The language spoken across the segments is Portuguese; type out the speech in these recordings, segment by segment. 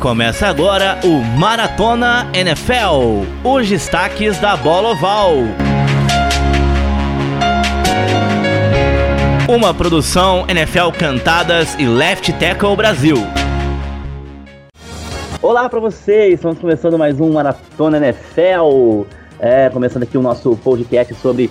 Começa agora o Maratona NFL. Os destaques da bola oval. Uma produção NFL Cantadas e Left Tackle Brasil. Olá para vocês, estamos começando mais um Maratona NFL. É, começando aqui o nosso podcast sobre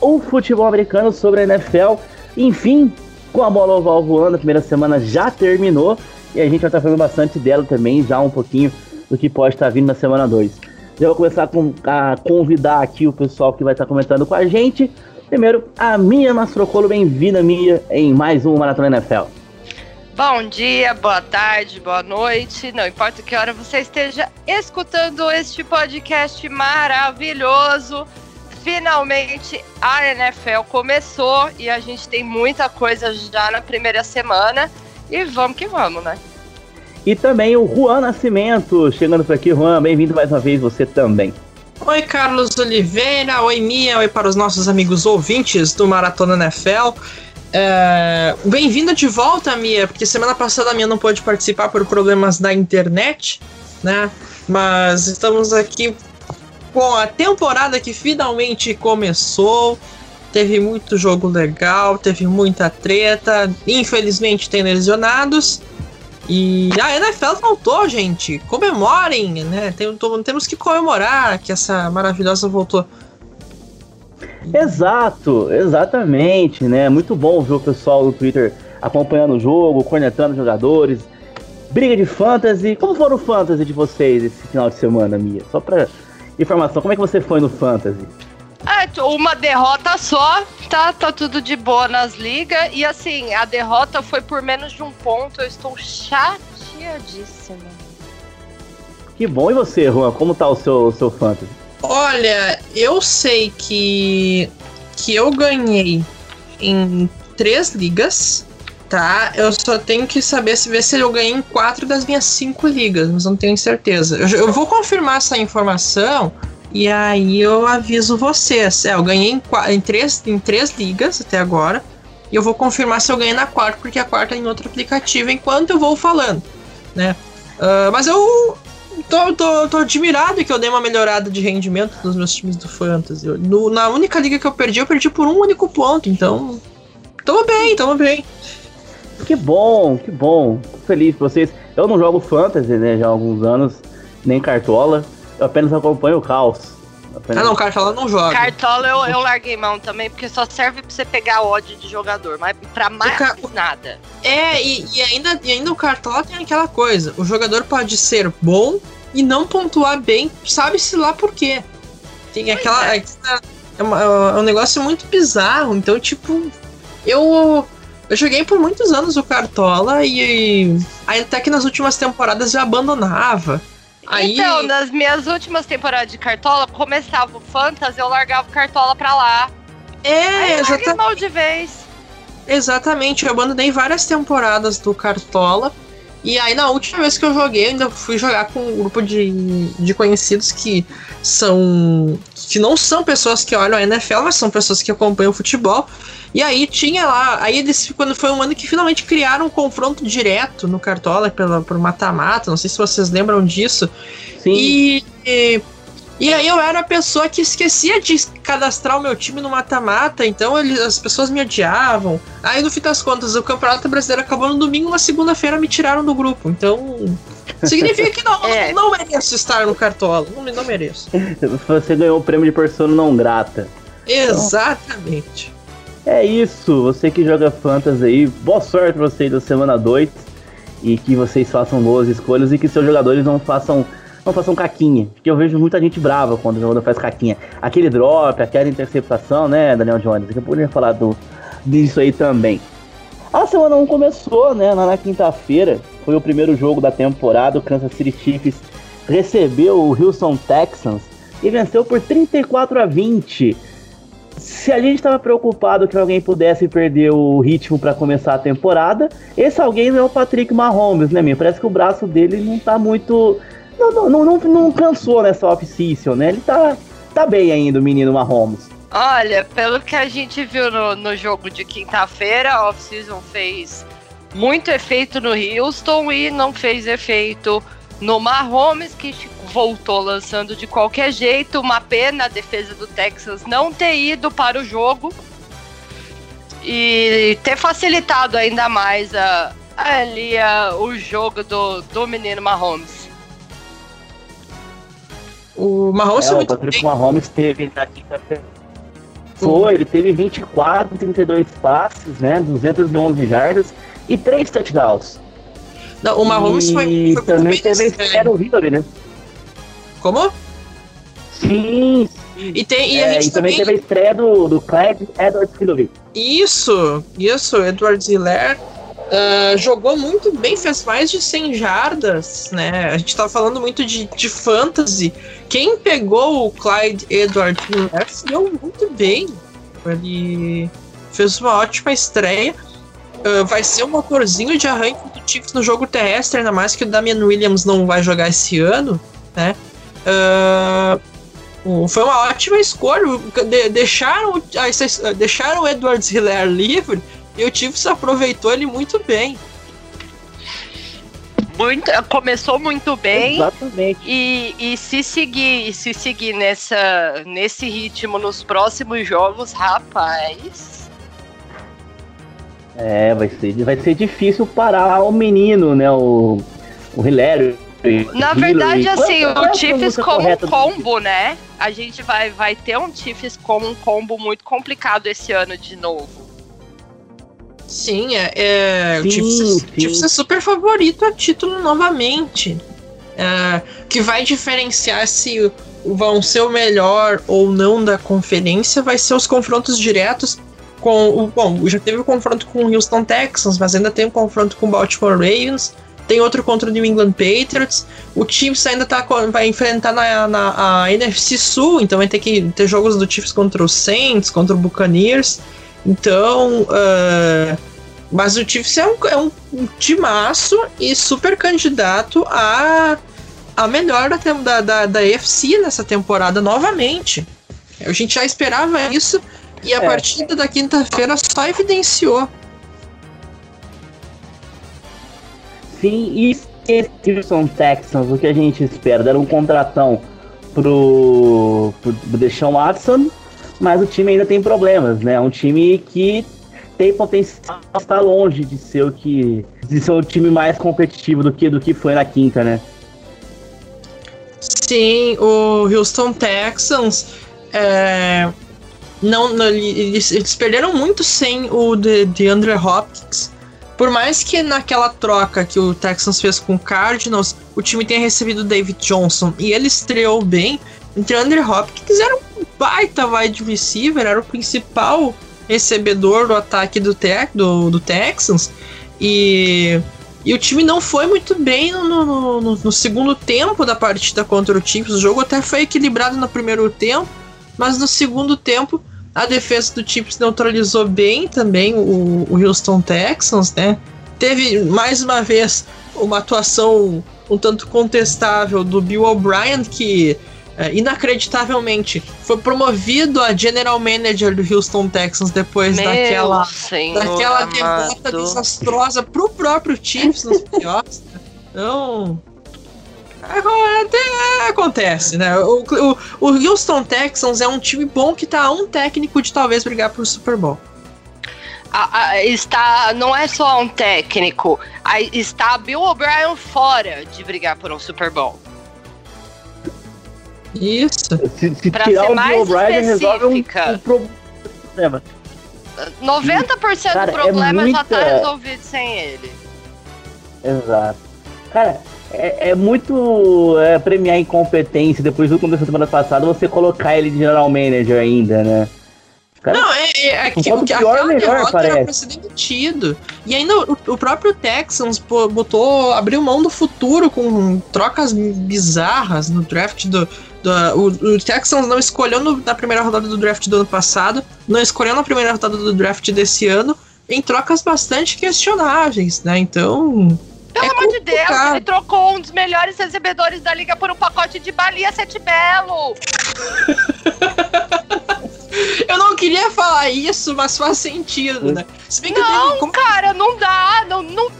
o futebol americano, sobre a NFL. Enfim, com a bola oval voando, a primeira semana já terminou e a gente vai estar falando bastante dela também, já um pouquinho do que pode estar vindo na semana 2. Já vou começar com, a convidar aqui o pessoal que vai estar comentando com a gente. Primeiro, a Mia Mastrocolo, bem-vinda, Mia, em mais um Maratona NFL. Bom dia, boa tarde, boa noite, não importa que hora você esteja escutando este podcast maravilhoso. Finalmente a NFL começou e a gente tem muita coisa já na primeira semana. E vamos que vamos, né? E também o Juan Nascimento, chegando por aqui. Juan, bem-vindo mais uma vez, você também. Oi, Carlos Oliveira. Oi, Mia. Oi para os nossos amigos ouvintes do Maratona NFL. É... Bem-vinda de volta, Mia, porque semana passada a Mia não pôde participar por problemas da internet, né? Mas estamos aqui com a temporada que finalmente começou. Teve muito jogo legal, teve muita treta. Infelizmente tem lesionados. E a NFL voltou, gente. Comemorem, né? Tem, temos que comemorar que essa maravilhosa voltou. Exato, exatamente, né? Muito bom ver o pessoal no Twitter acompanhando o jogo, cornetando jogadores. Briga de fantasy. Como foram o fantasy de vocês esse final de semana, Mia? Só pra informação, como é que você foi no fantasy? É, uma derrota só, tá, tá tudo de boa nas ligas. E assim, a derrota foi por menos de um ponto. Eu estou chateadíssima. Que bom, e você, Juan? Como tá o seu, o seu fantasy? Olha, eu sei que, que eu ganhei em três ligas, tá? Eu só tenho que saber se ver se eu ganhei em quatro das minhas cinco ligas, mas não tenho certeza. Eu, eu vou confirmar essa informação e aí eu aviso vocês. É, eu ganhei em, em, três, em três ligas até agora. E eu vou confirmar se eu ganhei na quarta, porque a quarta é em outro aplicativo enquanto eu vou falando, né? Uh, mas eu tô, tô, tô admirado que eu dei uma melhorada de rendimento nos meus times do Fantasy. No, na única liga que eu perdi, eu perdi por um único ponto, então. Tamo bem, tamo bem. Que bom, que bom. Tô feliz por vocês. Eu não jogo Fantasy, né, já há alguns anos, nem Cartola. Eu apenas acompanho o caos. Apenas... Ah não, Cartola não joga. Cartola eu, eu larguei mão também, porque só serve pra você pegar ódio de jogador, mas pra mais ca... nada. É, e, e, ainda, e ainda o Cartola tem aquela coisa, o jogador pode ser bom e não pontuar bem, sabe-se lá por quê. Tem pois aquela... É. É, uma, é um negócio muito bizarro, então tipo, eu... Eu joguei por muitos anos o Cartola e, e até que nas últimas temporadas eu abandonava. Aí... Então, nas minhas últimas temporadas de Cartola, começava o Fantasy, eu largava o Cartola pra lá. É, exatamente. de vez. Exatamente, eu abandonei várias temporadas do Cartola. E aí, na última vez que eu joguei, eu ainda fui jogar com um grupo de, de conhecidos que são. que não são pessoas que olham a NFL, mas são pessoas que acompanham o futebol. E aí tinha lá. Aí eles, quando foi um ano que finalmente criaram um confronto direto no Cartola pela, por mata-mata. Não sei se vocês lembram disso. Sim. E, e e aí eu era a pessoa que esquecia de cadastrar o meu time no mata-mata, então eles, as pessoas me odiavam. Aí no fim das contas, o Campeonato Brasileiro acabou no domingo, na segunda-feira me tiraram do grupo. Então, significa que não, é. não mereço estar no Cartola, não, não mereço. Você ganhou o prêmio de persona não grata. Exatamente. É isso, você que joga Fantasy aí, boa sorte pra vocês da semana 2 e que vocês façam boas escolhas e que seus jogadores não façam não façam caquinha. Porque eu vejo muita gente brava quando o jogador faz caquinha. Aquele drop, aquela interceptação, né, Daniel Jones? Eu poderia falar do, disso aí também. A semana 1 começou, né, na, na quinta-feira. Foi o primeiro jogo da temporada. O Kansas City Chiefs recebeu o Houston Texans e venceu por 34 a 20. Se a gente estava preocupado que alguém pudesse perder o ritmo para começar a temporada, esse alguém não é o Patrick Mahomes, né, minha? Parece que o braço dele não tá muito não, não, não, não, não cansou nessa off-season, né? Ele tá, tá bem ainda, o menino Mahomes. Olha, pelo que a gente viu no, no jogo de quinta-feira, a off-season fez muito efeito no Houston e não fez efeito no Mahomes, que voltou lançando de qualquer jeito. Uma pena a defesa do Texas não ter ido para o jogo e ter facilitado ainda mais a, ali a, o jogo do, do menino Mahomes. O Mahomes É, foi o Patrick bem. Mahomes teve na quinta-feira. Foi, ele teve 24, 32 passes, né? 211 jardas e 3 touchdowns. Não, o Mahomes e foi, foi muito também teve do Hillary, né? Como? Sim, E, tem, e a é, gente e também também. teve a estreia do, do Clyde Edwards Hillary. Isso, isso, Edward Hiller ah, jogou muito bem, fez mais de 100 jardas, né? A gente tava falando muito de, de fantasy. Quem pegou o Clyde Edward Hiller se deu muito bem. Ele fez uma ótima estreia. Ah, vai ser um motorzinho de arranque do Chiefs no jogo terrestre, ainda mais que o Damian Williams não vai jogar esse ano, né? O- foi uma ótima escolha. De- deixaram, deixaram o Edwards Hiller livre e o Chiefs aproveitou ele muito bem. Muito, começou muito bem. Exatamente. E, e se seguir, e se seguir nessa, nesse ritmo nos próximos jogos, rapaz. É, vai ser, vai ser difícil parar o menino, né? O, o Hillary. Na verdade, assim, o pronúncia como um correta do- combo, né? A gente vai, vai ter um Chiefs como um combo muito complicado esse ano de novo. Sim, é, é, Sim, o Chiefs. Chiefs é super favorito a título novamente. É, que vai diferenciar se vão ser o melhor ou não da conferência vai ser os confrontos diretos com o. Bom, já teve o confronto com o Houston Texans, mas ainda tem o confronto com o Baltimore Ravens. Tem outro contra o New England Patriots. O Chiefs ainda tá, vai enfrentar na, na a NFC Sul, então vai ter que ter jogos do Chiefs contra o Saints, contra o Buccaneers. Então, ah, mas o Chiefs é um, é um timaço e super candidato a, a melhor da, da, da, da nessa temporada novamente. A gente já esperava isso e a É. partida da quinta-feira só evidenciou. Sim, esse Houston Texans, o que a gente espera? Deram um contratão pro, pro Deshaun Watson, mas o time ainda tem problemas, né? É um time que tem potencial está longe de ser o que de ser o time mais competitivo do que do que foi na quinta, né? Sim, o Houston Texans é, não, não, eles, eles perderam muito sem o de, de Hopkins. Por mais que naquela troca que o Texans fez com o Cardinals, o time tenha recebido o David Johnson e ele estreou bem, entre Andre Hopkins era um baita wide receiver, era o principal recebedor do ataque do, te, do, do Texans. E e o time não foi muito bem no, no, no- no segundo tempo da partida contra o Chiefs. O jogo até foi equilibrado no primeiro tempo, mas no segundo tempo a defesa do Chiefs neutralizou bem também o, o Houston Texans, né? Teve mais uma vez uma atuação um tanto contestável do Bill O'Brien, que é, inacreditavelmente foi promovido a General Manager do Houston Texans depois Meu daquela senhor daquela derrota desastrosa pro próprio Chiefs nos playoffs. né? Então. Agora até acontece, né? O, o, o Houston Texans é um time bom que tá a um técnico de talvez brigar pro Super Bowl. A- a- está, não é só um técnico, a- está Bill O'Brien fora de brigar por um Super Bowl. Isso. Se, se Pra tirar ser o mais Bill O'Brien resolve um, específica. um problema. 90% Cara, do é problema já tá muita- resolvido sem ele. Exato. Cara, é, é muito é, premiar incompetência depois do que aconteceu semana passada, você colocar ele de general manager ainda, né? Cara, Não, é, é, é que, Quanto que pior, aquela melhor, derrota era parece. pra ser demitido. E ainda o, o próprio Texans botou, abriu mão do futuro com trocas bizarras no draft do. do o, o Texans não escolheu no- na primeira rodada do draft do ano passado, não escolheu na primeira rodada do draft desse ano, em trocas bastante questionáveis, né? Então. Pelo é amor de Deus, ele trocou um dos melhores recebedores da liga por um pacote de balia sete belo. Eu não queria falar isso, mas faz sentido, né? Se bem que Não, tem, como cara, não dá. Não, não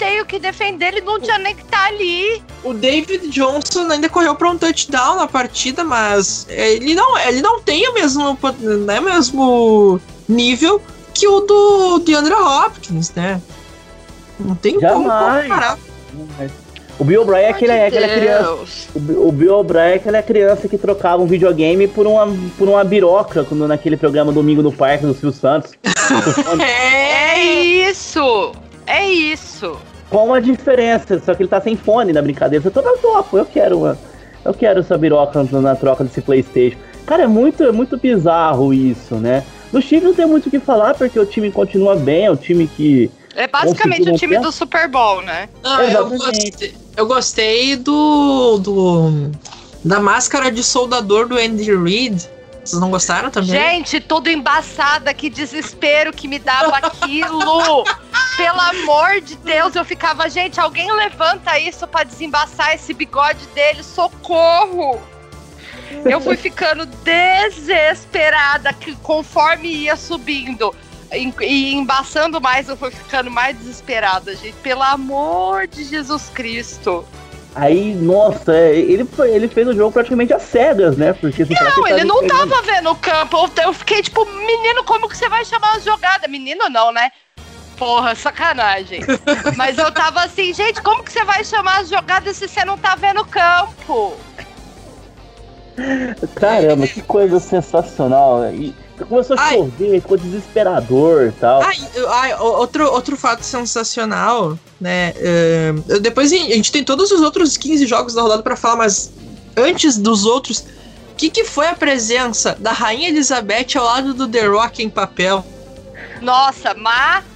defender, ele não tinha nem que estar tá ali. O David Johnson ainda correu para um touchdown na partida, mas ele não, ele não tem o mesmo, né, mesmo nível que o do DeAndre Hopkins, né? Não tem Jamais. como comparar. O Bill O'Brien é aquele, é aquela criança. O, o Bill O'Brien é aquela criança que trocava um videogame por uma, por uma biroca quando, naquele programa Domingo no Parque do Silvio Santos. é isso! É isso! Com uma diferença, só que ele tá sem fone na brincadeira. Você toda topo, eu quero uma. Eu quero essa biroca na troca desse Playstation. Cara, é muito, é muito bizarro isso, né? No Chiefs não tem muito o que falar, porque o time continua bem, é um time que. É basicamente o time do Super Bowl, né? Não, eu gostei, eu gostei do, do. da máscara de soldador do Andy Reid. Vocês não gostaram também? Gente, tudo embaçada, que desespero que me dava aquilo. Pelo amor de Deus, eu ficava, gente, alguém levanta isso para desembaçar esse bigode dele, socorro! Eu fui ficando desesperada que conforme ia subindo e embaçando mais, eu fui ficando mais desesperada, gente. Pelo amor de Jesus Cristo. Aí, nossa, é, ele, ele fez o jogo praticamente às cegas, né? Porque, assim, não, ele não tava vendo o campo. Eu fiquei tipo, menino, como que você vai chamar as jogadas? Menino não, né? Porra, sacanagem. Mas eu tava assim, gente, como que você vai chamar as jogadas se você não tá vendo o campo? Caramba, que coisa sensacional. E começou a ai. chover, ficou desesperador e tal. Ai, ai, outro, outro fato sensacional, né? Uh, depois a gente tem todos os outros 15 jogos da rodada para falar, mas antes dos outros, o que, que foi a presença da Rainha Elizabeth ao lado do The Rock em papel? Nossa,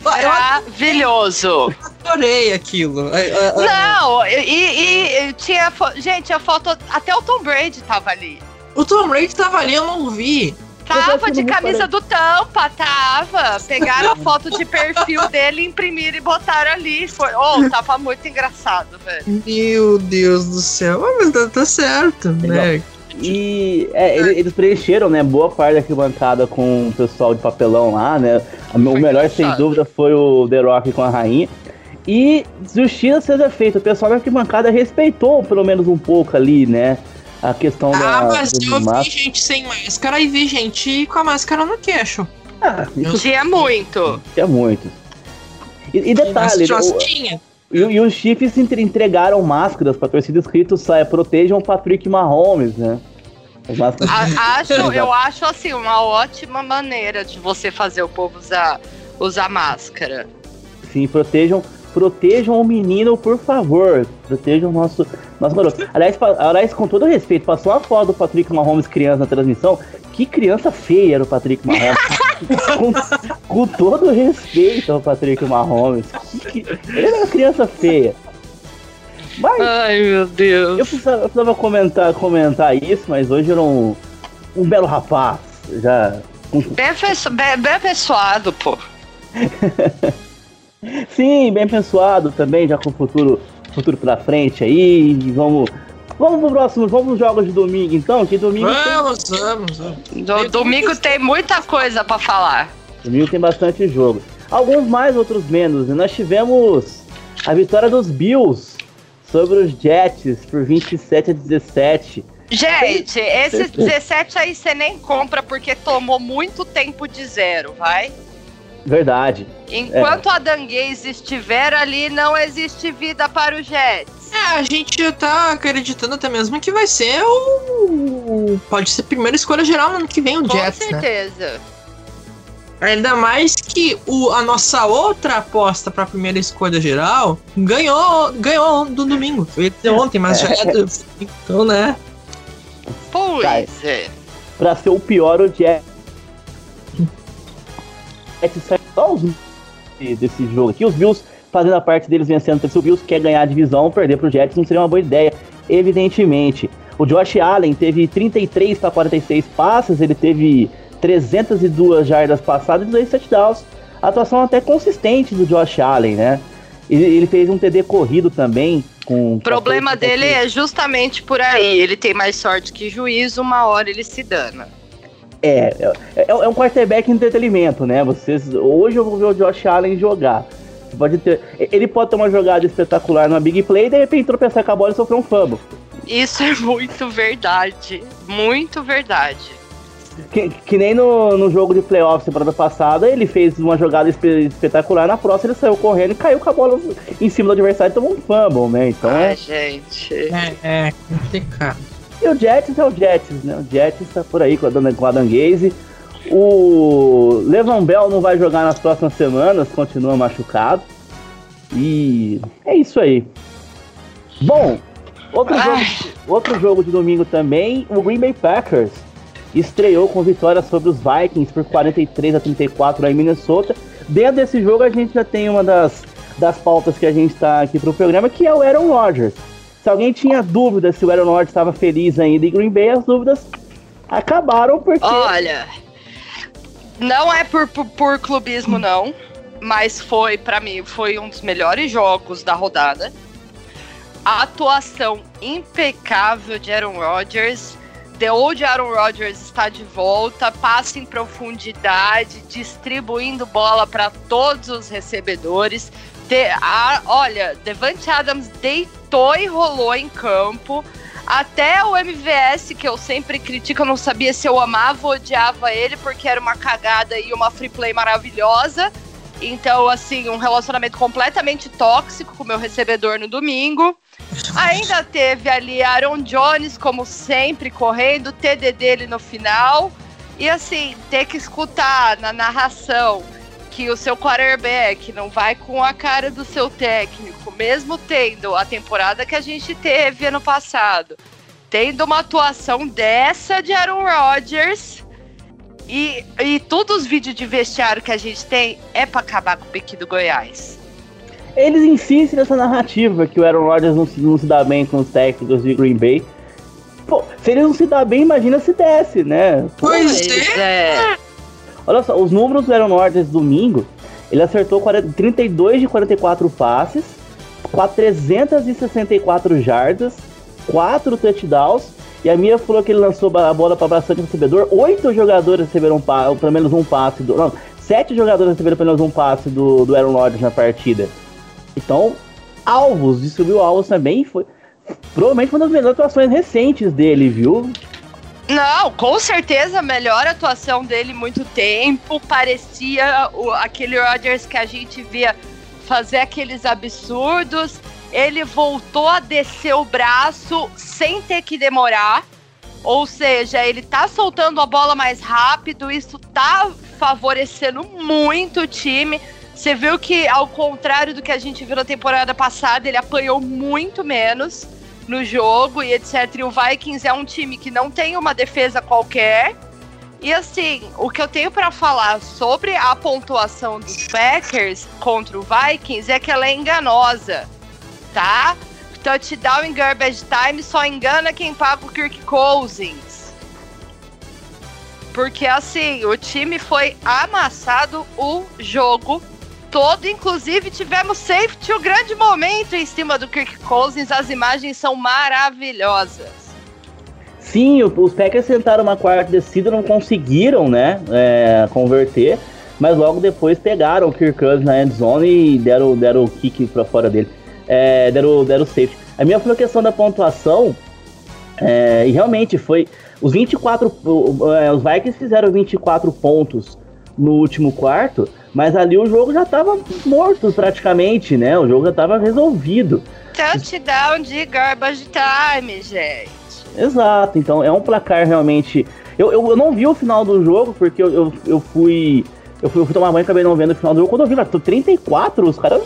maravilhoso. Adorei aquilo. Não, e, e, e, tinha. Gente, a foto. Até o Tom Brady tava ali. O Tom Brady tava ali, eu não vi. Tava de camisa do tampa, tava. Pegaram a foto de perfil dele, imprimiram e botaram ali. Foi, oh, tava muito engraçado, velho. Meu Deus do céu. Ah, mas tá, tá certo, né? E é, eles preencheram, né, boa parte da arquibancada com o pessoal de papelão lá, né? O melhor, sem dúvida, foi o The Rock com a rainha. E justiça seja feita, o pessoal da arquibancada respeitou pelo menos um pouco ali, né? A questão ah, da. Ah, mas eu vi gente sem máscara e vi gente com a máscara no queixo. Ah, isso... Tinha muito. Tinha muito. E, e detalhe, o, e, e, os Chiefs entregaram máscaras pra torcida escrito saia, protejam o Patrick Mahomes, né? A, acho, eu acho assim, uma ótima maneira de você fazer o povo usar, usar máscara. Sim, protejam, protejam o menino, por favor. Protejam o nosso, nosso garoto. Aliás, aliás, com todo respeito, passou uma foto do Patrick Mahomes criança na transmissão. Que criança feia era o Patrick Mahomes. com, com, todo respeito ao Patrick Mahomes. Que, que, ele era uma criança feia. Mas, Ai, meu Deus. Eu precisava, eu precisava comentar, comentar isso, mas hoje era um, um belo rapaz. Já. Bem, bem, bem apessoado, pô. Sim, bem pensado também, já com o futuro, futuro pela frente aí. Vamos. Vamos pro próximo, vamos pros jogos de domingo então, que domingo. Vamos, tem... vamos, vamos. Do, domingo tem muita coisa para falar. Domingo tem bastante jogo. Alguns mais, outros menos. Nós tivemos a vitória dos Bills sobre os Jets por 27 a 17. Gente, esses 17 aí você nem compra porque tomou muito tempo de zero, vai? Verdade. Enquanto é. a Danguês estiver ali, não existe vida para o Jets. É, a gente tá acreditando até mesmo que vai ser o. Pode ser a primeira escolha geral no ano que vem, o Com Jets. Com né? certeza. Né? Ainda mais que o, a nossa outra aposta para a primeira escolha geral ganhou, ganhou do domingo. Foi ontem, mas já é do, Então, né? Pois é. Pra ser o pior, o Jets sai só os desse jogo aqui. Os Bills fazendo a parte deles vencendo. Se o Bills quer ganhar a divisão, perder pro Jets não seria uma boa ideia, evidentemente. O Josh Allen teve 33 para 46 passes, ele teve 302 jardas passadas e 2 touchdowns. Atuação até consistente do Josh Allen, né? Ele, ele fez um TD corrido também. Com o problema dele é justamente por aí. Ele tem mais sorte que juízo, uma hora ele se dana. É, é, é, um quarterback entretenimento, né? Vocês, hoje eu vou ver o Josh Allen jogar. Pode ter, ele pode ter uma jogada espetacular numa big play e de repente tropeçar com a bola e sofrer um fumble. Isso é muito verdade. Muito verdade. Que, que nem no, no jogo de playoffs temporada passada, ele fez uma jogada espe- espetacular, na próxima ele saiu correndo e caiu com a bola em cima do adversário e tomou um fumble, né? Então Ai, é. gente. É, é complicado. E o Jets é o Jets, né? O Jets tá por aí com a, Dan- com a Dan Gaze. O Levan Bell não vai jogar nas próximas semanas, continua machucado. E é isso aí. Bom, outro jogo, outro jogo de domingo também, o Green Bay Packers estreou com vitória sobre os Vikings por 43 a 34 lá em Minnesota. Dentro desse jogo a gente já tem uma das, das pautas que a gente está aqui pro programa, que é o Aaron Rodgers. Se alguém tinha dúvida se o Aaron Rodgers estava feliz ainda em Green Bay, as dúvidas acabaram porque Olha, não é por, por, por clubismo, não. Mas foi, pra mim, foi um dos melhores jogos da rodada. A atuação impecável de Aaron Rodgers. The Old Aaron Rodgers está de volta, passa em profundidade, distribuindo bola para todos os recebedores. De- a- olha, Devante Adams deitou e rolou em campo. Até o MVS, que eu sempre critico, eu não sabia se eu amava ou odiava ele, porque era uma cagada e uma free play maravilhosa. Então, assim, um relacionamento completamente tóxico com o meu recebedor no domingo. Ainda teve ali Aaron Jones, como sempre, correndo, TD dele no final. E assim, ter que escutar na narração que o seu quarterback não vai com a cara do seu técnico, mesmo tendo a temporada que a gente teve ano passado, tendo uma atuação dessa de Aaron Rodgers. E, e todos os vídeos de vestiário que a gente tem é pra acabar com o pique do Goiás. eles insistem nessa narrativa que o Aaron Rodgers não se, não se dá bem com os técnicos de Green Bay. Pô, se ele não se dá bem, imagina se desse, né? Pô, Pois é. é. Olha só, os números do Aaron Rodgers domingo, ele acertou 40 32 de 44 passes, 464 jardas, 4 touchdowns, e a minha falou que ele lançou a bola para bastante recebedor, 8 jogadores receberam pelo menos um passe, do, não, 7 jogadores receberam pelo menos um passe do, do Aaron Rodgers na partida. Então, alvos, distribuiu alvos também, foi provavelmente uma das melhores atuações recentes dele, viu? Não, com certeza melhor atuação dele muito tempo. Parecia o- aquele Rodgers que a gente via fazer aqueles absurdos. Ele voltou a descer o braço sem ter que demorar. Ou seja, ele tá soltando a bola mais rápido, isso tá favorecendo muito o time. Você viu que, ao contrário do que a gente viu na temporada passada, ele apanhou muito menos no jogo e etc. E o Vikings é um time que não tem uma defesa qualquer. E assim, o que eu tenho pra falar sobre a pontuação dos Packers contra o Vikings é que ela é enganosa, tá? Touchdown em garbage time só engana quem paga o Kirk Cousins. Porque assim, o time foi amassado o jogo todo, inclusive tivemos safety, o grande momento em cima do Kirk Cousins, as imagens são maravilhosas. Sim, os Packers tentaram uma quarta descida, não conseguiram, né, é, converter, mas logo depois pegaram o Kirk Cousins na end zone e deram, deram o kick pra fora dele, é, deram, deram o safety. A minha foi a questão da pontuação, é, e realmente foi, os 24, o- o- é, os Vikings fizeram 24 pontos no último quarto, mas ali o jogo já tava morto praticamente, né, o jogo já tava resolvido. Touchdown de garbage time, gente. Exato, então é um placar realmente. Eu, eu, eu não vi o final do jogo, porque eu, eu, eu fui. Eu fui, eu fui tomar banho e acabei não vendo o final do jogo. Quando eu vi lá, tô 34, os caras.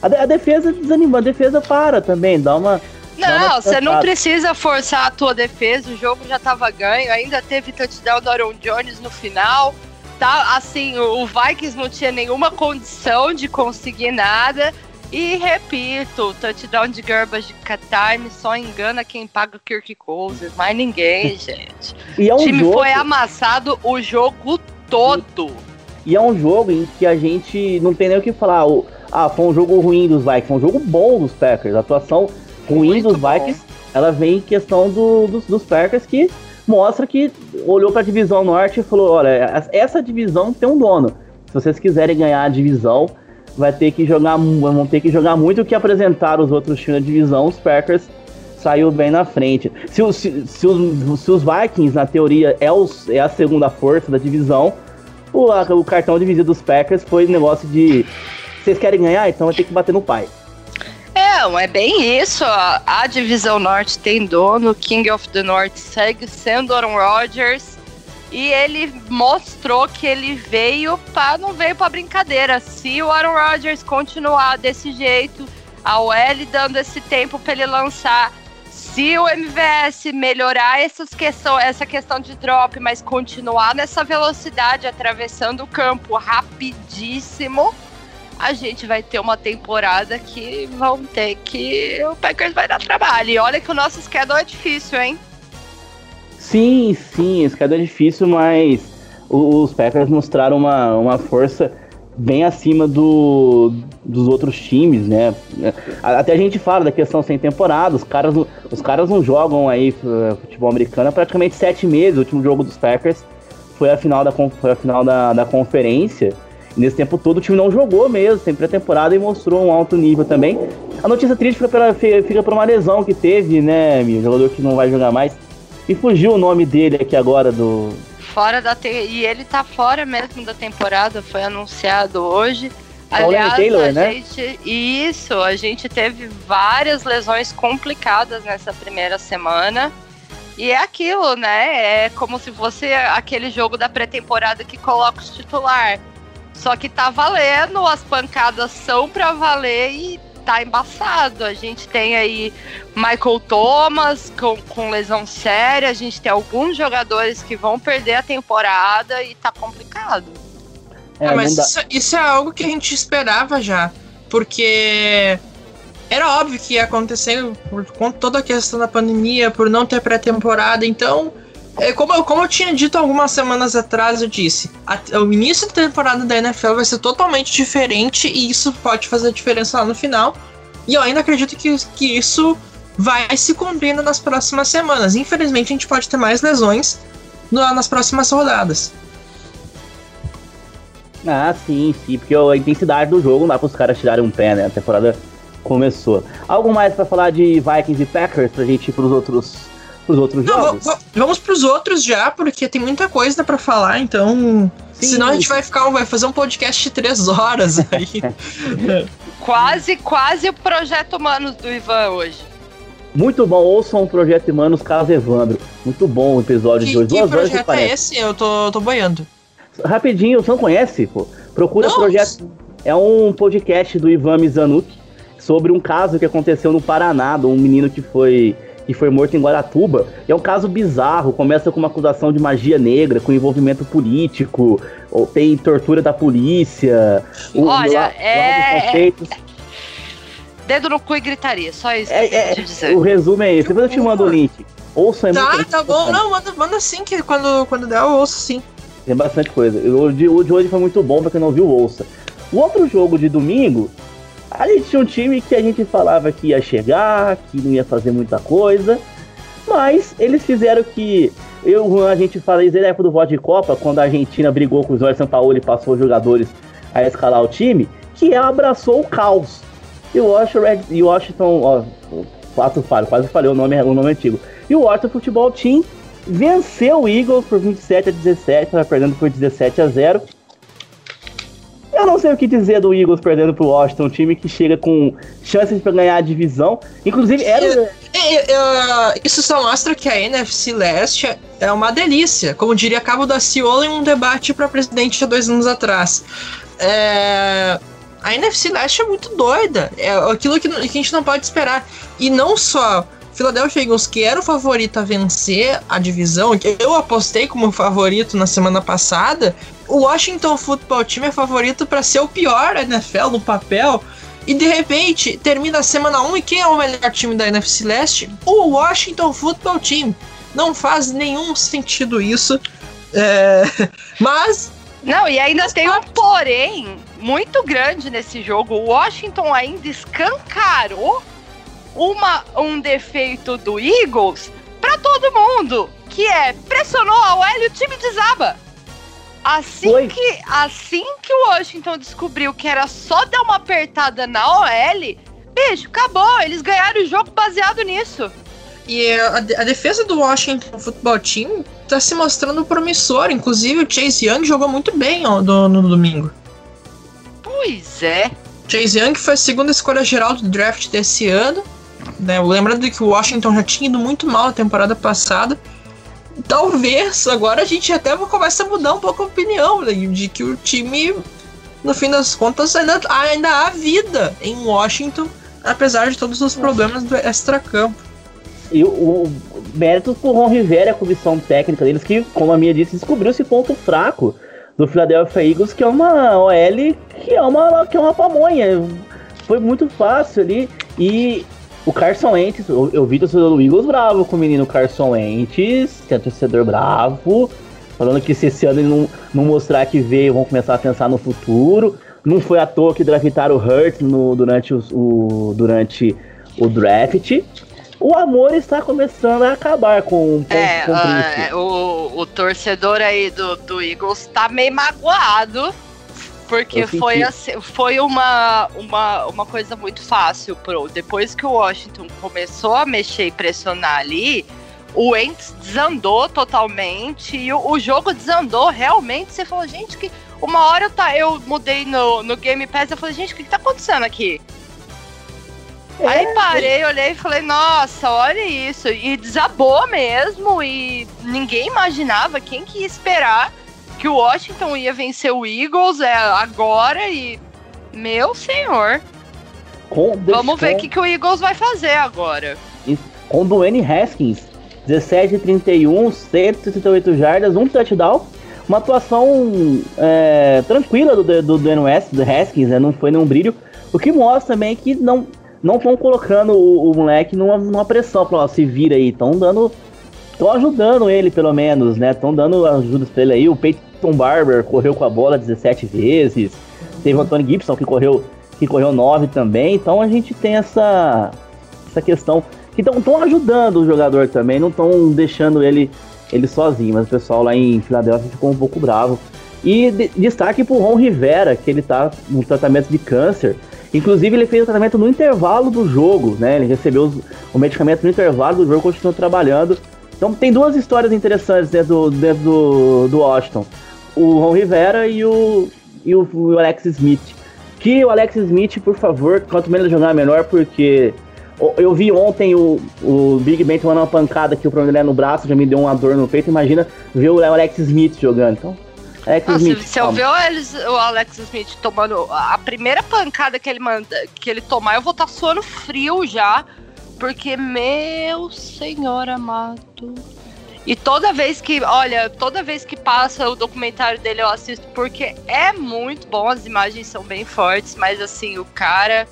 A, a defesa desanima, a defesa para também, dá uma. Não, você não precisa forçar a tua defesa, o jogo já tava ganho, ainda teve touchdown do Aaron Jones no final. Tá, assim, o o Vikings não tinha nenhuma condição de conseguir nada. E repito, o touchdown de garbage time só engana quem paga o Kirk Cousins, mais ninguém, gente. E é O um time jogo. foi amassado o jogo todo. E é um jogo em que a gente não tem nem o que falar. O, ah, foi um jogo ruim dos Vikings, foi um jogo bom dos Packers. A atuação ruim Muito dos bom. Vikings, ela vem em questão do- dos, dos Packers que mostra que olhou para a divisão norte e falou: olha, essa divisão tem um dono. Se vocês quiserem ganhar a divisão, vai ter que jogar, vão ter que jogar muito o que apresentar os outros times da divisão. Os Packers saiu bem na frente. Se, se, se, os, se os Vikings, na teoria, é, os, é a segunda força da divisão, o, a, o cartão de visita dos Packers foi negócio de vocês querem ganhar, então vai ter que bater no pai. É, é bem isso. A divisão norte tem dono, King of the North segue sendo Aaron Rodgers. E ele mostrou que ele veio para não veio para brincadeira. Se o Aaron Rodgers continuar desse jeito, a OL dando esse tempo para ele lançar, se o MVS melhorar essas questão, essa questão de drop, mas continuar nessa velocidade, atravessando o campo rapidíssimo, a gente vai ter uma temporada que vão ter que. O Packers vai dar trabalho. E olha que o nosso schedule é difícil, hein? Sim, sim, esse schedule é difícil, mas os Packers mostraram uma, uma força bem acima do, dos outros times, né? Até a gente fala da questão sem temporada, os caras, os caras não jogam aí futebol americano há praticamente sete meses. O último jogo dos Packers foi a final da, foi a final da, da conferência. Nesse tempo todo o time não jogou mesmo, sem pré-temporada e mostrou um alto nível também. A notícia triste fica, pela, fica por uma lesão que teve, né, meu? Jogador que não vai jogar mais. E fugiu o nome dele aqui agora do. Fora da te... E ele tá fora mesmo da temporada, foi anunciado hoje. Aliás, Taylor, a né? gente. Isso, a gente teve várias lesões complicadas nessa primeira semana. E é aquilo, né? É como se fosse aquele jogo da pré-temporada que coloca os titular. Só que tá valendo, as pancadas são pra valer e tá embaçado. A gente tem aí Michael Thomas com, com lesão séria, a gente tem alguns jogadores que vão perder a temporada e tá complicado. É, ah, mas isso, isso, é algo que a gente esperava já, porque era óbvio que ia acontecer por conta toda a questão da pandemia, por não ter pré-temporada, então é, como, eu, como eu tinha dito algumas semanas atrás, eu disse: a, o início da temporada da NFL vai ser totalmente diferente e isso pode fazer diferença lá no final. E eu ainda acredito que, que isso vai se cumprindo nas próximas semanas. Infelizmente, a gente pode ter mais lesões no, nas próximas rodadas. Ah, sim, sim, porque a intensidade do jogo não dá para os caras tirarem um pé, né? A temporada começou. Algo mais para falar de Vikings e Packers pra gente ir pros outros pros outros Não, jogos? Vamos pros outros já, porque tem muita coisa para falar, então. Sim, senão a gente vai ficar, vai fazer um podcast de três horas aí. quase, quase o projeto Humanos do Ivan hoje. Muito bom, ouçam o Projeto Humanos Caso Evandro. Muito bom o episódio que, de hoje. Que Duas projeto é esse? Eu tô, tô boiando. Rapidinho, você não conhece? Pô? Procura o projeto. É um podcast do Ivan Mizanuk sobre um caso que aconteceu no Paraná, de um menino que foi que foi morto em Guaratuba. é um caso bizarro, começa com uma acusação de magia negra, com envolvimento político, ou tem tortura da polícia. Olha, o, é... Dedo no cu e gritaria, só isso é, que é, dizer. O resumo é esse, depois eu te mando o link. Ouça é Tá, muito tá bom, não, manda, manda sim, que quando, quando der eu ouço sim. Tem bastante coisa. O de, o de hoje foi muito bom pra quem não viu, ouça. O outro jogo de domingo a gente tinha um time que a gente falava que ia chegar, que não ia fazer muita coisa, mas eles fizeram que. Eu, a gente fala desde a época do voto de Copa, quando a Argentina brigou com os Jorge São Paulo e passou os jogadores a escalar o time, que ela abraçou o caos. E o Washington, e o ó, quatro falho, quase falei o nome, o nome antigo. E o Washington Futebol Team venceu o Eagles por 27 a 17, estava perdendo por 17 a 0. Eu não sei o que dizer do Eagles perdendo pro Washington, um time que chega com chances para ganhar a divisão. Inclusive, era. isso só mostra que a NFC Leste é uma delícia. Como diria Cabo da Ciolo em um debate para presidente há dois anos atrás. É... A NFC Leste é muito doida. É aquilo que, que a gente não pode esperar. E não só Philadelphia Eagles, que era o favorito a vencer a divisão, que eu apostei como favorito na semana passada, o Washington Football Team é favorito para ser o pior NFL no papel. E de repente termina a semana 1 e quem é o melhor time da NFC Leste? O Washington Football Team. Não faz nenhum sentido isso. É... Mas. Não, e ainda tem um porém muito grande nesse jogo. O Washington ainda escancarou uma, um defeito do Eagles para todo mundo, que é pressionou a OL e o time desaba. Assim Foi. que, assim que o Washington descobriu que era só dar uma apertada na OL, bicho, acabou. Eles ganharam o jogo baseado nisso. E a, a defesa do Washington Football Team tá se mostrando promissora. Inclusive, o Chase Young jogou muito bem ó, do- no domingo. Pois é. Chase Young foi a segunda escolha geral do draft desse ano. Né? Lembrando que o Washington já tinha ido muito mal na temporada passada. Talvez agora a gente até começa a mudar um pouco a opinião né, de que o time, no fim das contas, ainda, ainda há vida em Washington, apesar de todos os problemas do extracampo. E o, o mérito pro Ron Rivera, a comissão técnica deles, que, como a minha disse, descobriu esse ponto fraco do Philadelphia Eagles, que é uma OL que é uma, que é uma pamonha. Foi muito fácil ali. E o Carson Wentz, eu, eu vi torcedor do Eagles bravo com o menino Carson Wentz, que é torcedor bravo, falando que se esse ano ele não, não mostrar que veio, vão começar a pensar no futuro. Não foi à toa que draftaram o Hurt no, durante, os- o, durante o draft. O amor está começando a acabar com, com, É, com o Príncipe. o, o torcedor aí do, do Eagles tá meio magoado. Porque foi, assim, foi uma, uma, uma coisa muito fácil pro. Depois que o Washington começou a mexer e pressionar ali, o Wentz desandou totalmente. E o, o jogo desandou realmente. Você falou, gente, que. Uma hora eu, tá, eu mudei no, no Game Pass eu falei, gente, o que, que tá acontecendo aqui? É, Aí parei, olhei e falei, nossa, olha isso. E desabou mesmo. E ninguém imaginava, quem que ia esperar que o Washington ia vencer o Eagles é, agora e. Meu senhor. com, Vamos ver o que, que o Eagles vai fazer agora. com o Dwayne Haskins, 17 de 31, 138 jardas, um touchdown. Uma atuação é, tranquila do, do West, do Haskins, né? não foi nenhum brilho. O que mostra também que não não estão colocando o, o moleque numa, numa pressão, falando, ó, se vira aí, estão dando. Estão ajudando ele, pelo menos, né? Estão dando ajudas pra ele aí. O Peyton Barber correu com a bola 17 vezes. Teve o Anthony Gibson que correu, que correu 9 também. Então a gente tem essa, essa questão que estão ajudando o jogador também, não estão deixando ele, ele sozinho, mas o pessoal lá em Filadélfia ficou um pouco bravo. E de- destaque pro Ron Rivera, que ele tá no tratamento de câncer. Inclusive, ele fez o tratamento no intervalo do jogo, né? Ele recebeu os- o medicamento no intervalo do jogo, continuou trabalhando. Então tem duas histórias interessantes dentro do, dentro do, do Washington. O Ron Rivera e o, e o, o Alex Smith. Que o Alex Smith, por favor, quanto menos jogar, melhor, porque eu vi ontem o, o Big Ben tomando uma pancada que o problema é no braço, já me deu uma dor no peito. Imagina ver o Alex Smith jogando. Então, Alex Nossa, Smith. se eu calma. ver o, Alex Smith tomando a primeira pancada que ele manda, que ele tomar, eu vou estar suando frio já. Porque, meu senhor amado. E toda vez que, olha, toda vez que passa o documentário dele eu assisto, porque é muito bom, as imagens são bem fortes, mas assim, o cara,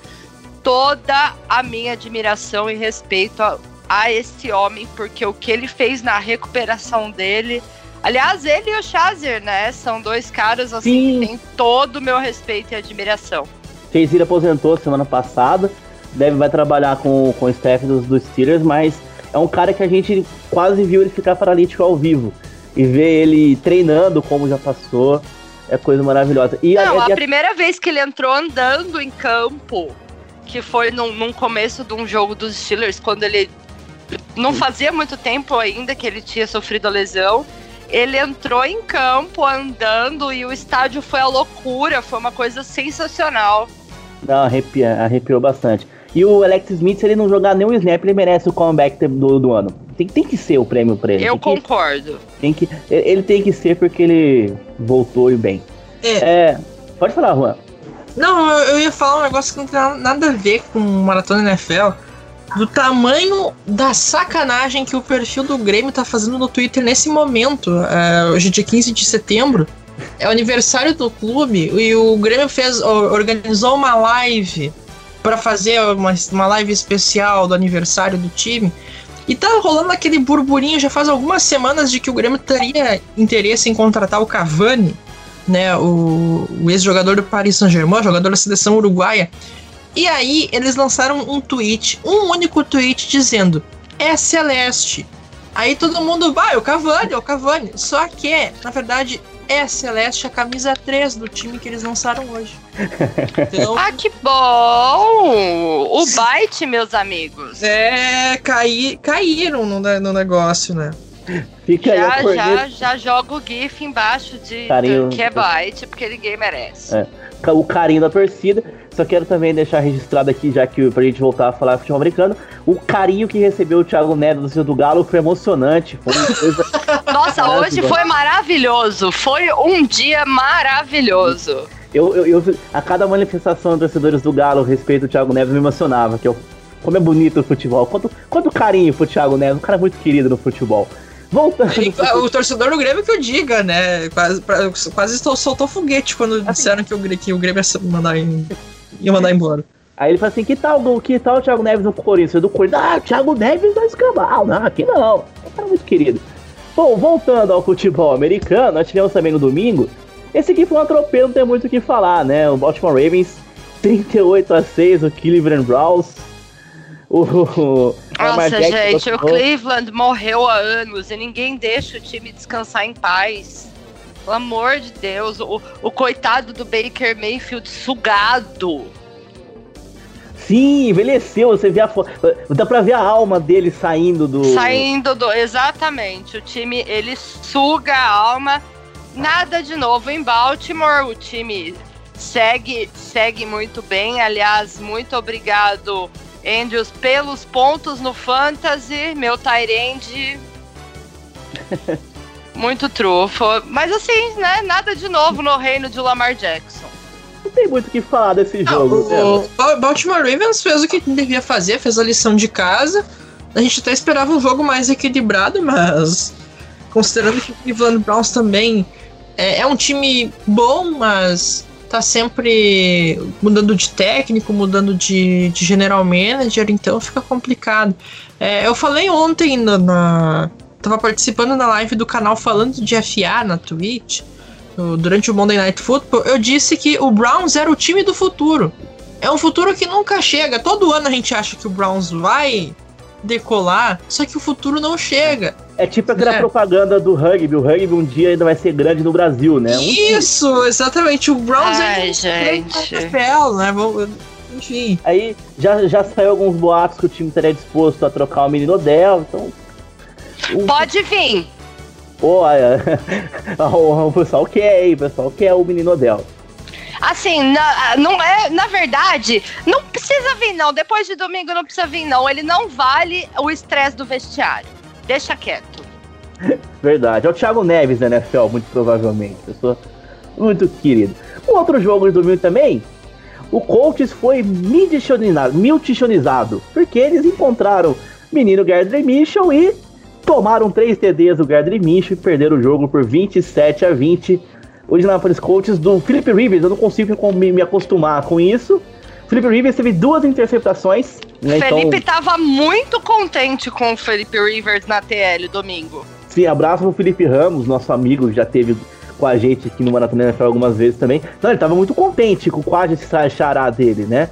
toda a minha admiração e respeito a, a esse homem, porque o que ele fez na recuperação dele. Aliás, ele e o Shazier, né? São dois caras assim Sim. que têm todo o meu respeito e admiração. Chase aposentou semana passada, deve vai trabalhar com, com o staff dos, dos Steelers, mas é um cara que a gente quase viu ele ficar paralítico ao vivo. E ver ele treinando como já passou é coisa maravilhosa. E Não, a, a a- primeira vez que ele entrou andando em campo, que foi num, num começo de um jogo dos Steelers, quando ele não fazia muito tempo ainda que ele tinha sofrido a lesão. Ele entrou em campo andando e o estádio foi a loucura, foi uma coisa sensacional. Não, arrepia, arrepiou bastante. E o Alex Smith, se ele não jogar nenhum snap, ele merece o comeback do, do ano. Tem, tem que ser o prêmio pra ele. Eu tem que, concordo. tem que, ele tem que ser porque ele voltou e bem. É. É, pode falar, Juan. Não, eu, eu ia falar um negócio que não tem na- nada a ver com Maratona NFL. Do tamanho da sacanagem que o perfil do Grêmio tá fazendo no Twitter nesse momento. É, hoje é dia 15 de setembro. É o aniversário do clube e o Grêmio fez, organizou uma live para fazer uma, uma live especial do aniversário do time. E tá rolando aquele burburinho já faz algumas semanas de que o Grêmio teria interesse em contratar o Cavani né, o, o ex-jogador do Paris Saint-Germain, jogador da seleção uruguaia. E aí eles lançaram um tweet, um único tweet dizendo: é celeste. Aí todo mundo vai, o Cavani, é o Cavani. Só que, na verdade, é celeste, a camisa 3 do time que eles lançaram hoje. Então, Ah, que bom! O Byte, meus amigos. é, caí, caíram no, no negócio, né? Fica aí Já, corneta. já, já joga o GIF embaixo de Carinho. do que é Byte, porque ninguém merece. É. o carinho da torcida. Só quero também deixar registrado aqui, já que pra gente voltar a falar futebol americano, o carinho que recebeu o Thiago Neves do Ciro do Galo foi emocionante. Foi uma coisa. Nossa, hoje foi maravilhoso. Foi um dia maravilhoso. eu, eu, eu- a cada manifestação dos torcedores do Galo a respeito do Thiago Neves me emocionava. Que eu, como é bonito o futebol. Quanto, quanto carinho pro Thiago Neves, um cara muito querido no futebol. Voltando. Ah, o torcedor do Grêmio que eu diga, né? Quase, pra- quase soltou foguete quando disseram que o, que o Grêmio ia mandar, em- ia mandar embora. Aí ele fala assim: que tal, o- que tal o Thiago Neves no Corinthians? Do Corinthians, ah, o Thiago Neves vai escambau. Não, aqui não. É um cara muito querido. Bom, voltando ao futebol americano, nós tivemos também no domingo. Esse aqui foi um atropelo, não tem muito o que falar, né? O Baltimore Ravens 38 a 6, o Cleveland Browns. O, Nossa, gente, o Cleveland morreu há anos e ninguém deixa o time descansar em paz. Pelo amor de Deus, o, o coitado do Baker Mayfield sugado. Sim, envelheceu, você vê a foto. Dá pra ver a alma dele saindo do. Saindo do. Exatamente. O time, ele suga a alma. Nada de novo em Baltimore. O time segue, segue muito bem. Aliás, muito obrigado, Andrews, pelos pontos no Fantasy. Meu Tyrande. Muito trufo. Mas assim, né? Nada de novo no reino de Lamar Jackson. Não tem muito o que falar desse Não, jogo. o Ba- Baltimore Ravens fez o que devia fazer, fez a lição de casa. A gente até esperava um jogo mais equilibrado, mas considerando que o Cleveland Browns também é, é um time bom, mas tá sempre mudando de técnico, mudando de, de general manager, então fica complicado. É, eu falei ontem na, na- Tava participando na live do canal falando de FA na Twitch no- durante o Monday Night Football, eu disse que o Browns era o time do futuro. É um futuro que nunca chega. Todo ano a gente acha que o Browns vai decolar, só que o futuro não chega. É tipo aquela É. propaganda do rugby. O rugby um dia ainda vai ser grande no Brasil, né? Um dia. Isso, exatamente. O Browns Ai, é gente. NFL, né? Enfim. Aí já, já saiu alguns boatos que o time estaria disposto a trocar o menino Odell, então. O, Pode vir. pô, o, pessoal quer, hein? O pessoal quer o menino Odell. Assim, na, não é, na verdade, não precisa vir não. Depois de domingo não precisa vir não. Ele não vale o estresse do vestiário. Deixa quieto. Verdade. É o Thiago Neves da NFL, muito provavelmente. Pessoa muito querido. Um outro jogo de domingo também. O Colts foi miltichonizado porque eles encontraram menino Gardner Mitchell e tomaram três TDs do Gardner Mitchell e perderam o jogo por 27 a 20. O Indianapolis Colts do Philip Rivers, eu não consigo me, me acostumar com isso. Felipe Rivers teve duas interceptações. Né, Felipe então, tava muito contente com o Felipe Rivers na TL domingo. sim, abraço pro Felipe Ramos, nosso amigo, que já teve com a gente aqui no Maratona NFL algumas vezes também. Não, ele tava muito contente com quase esse xará dele, né?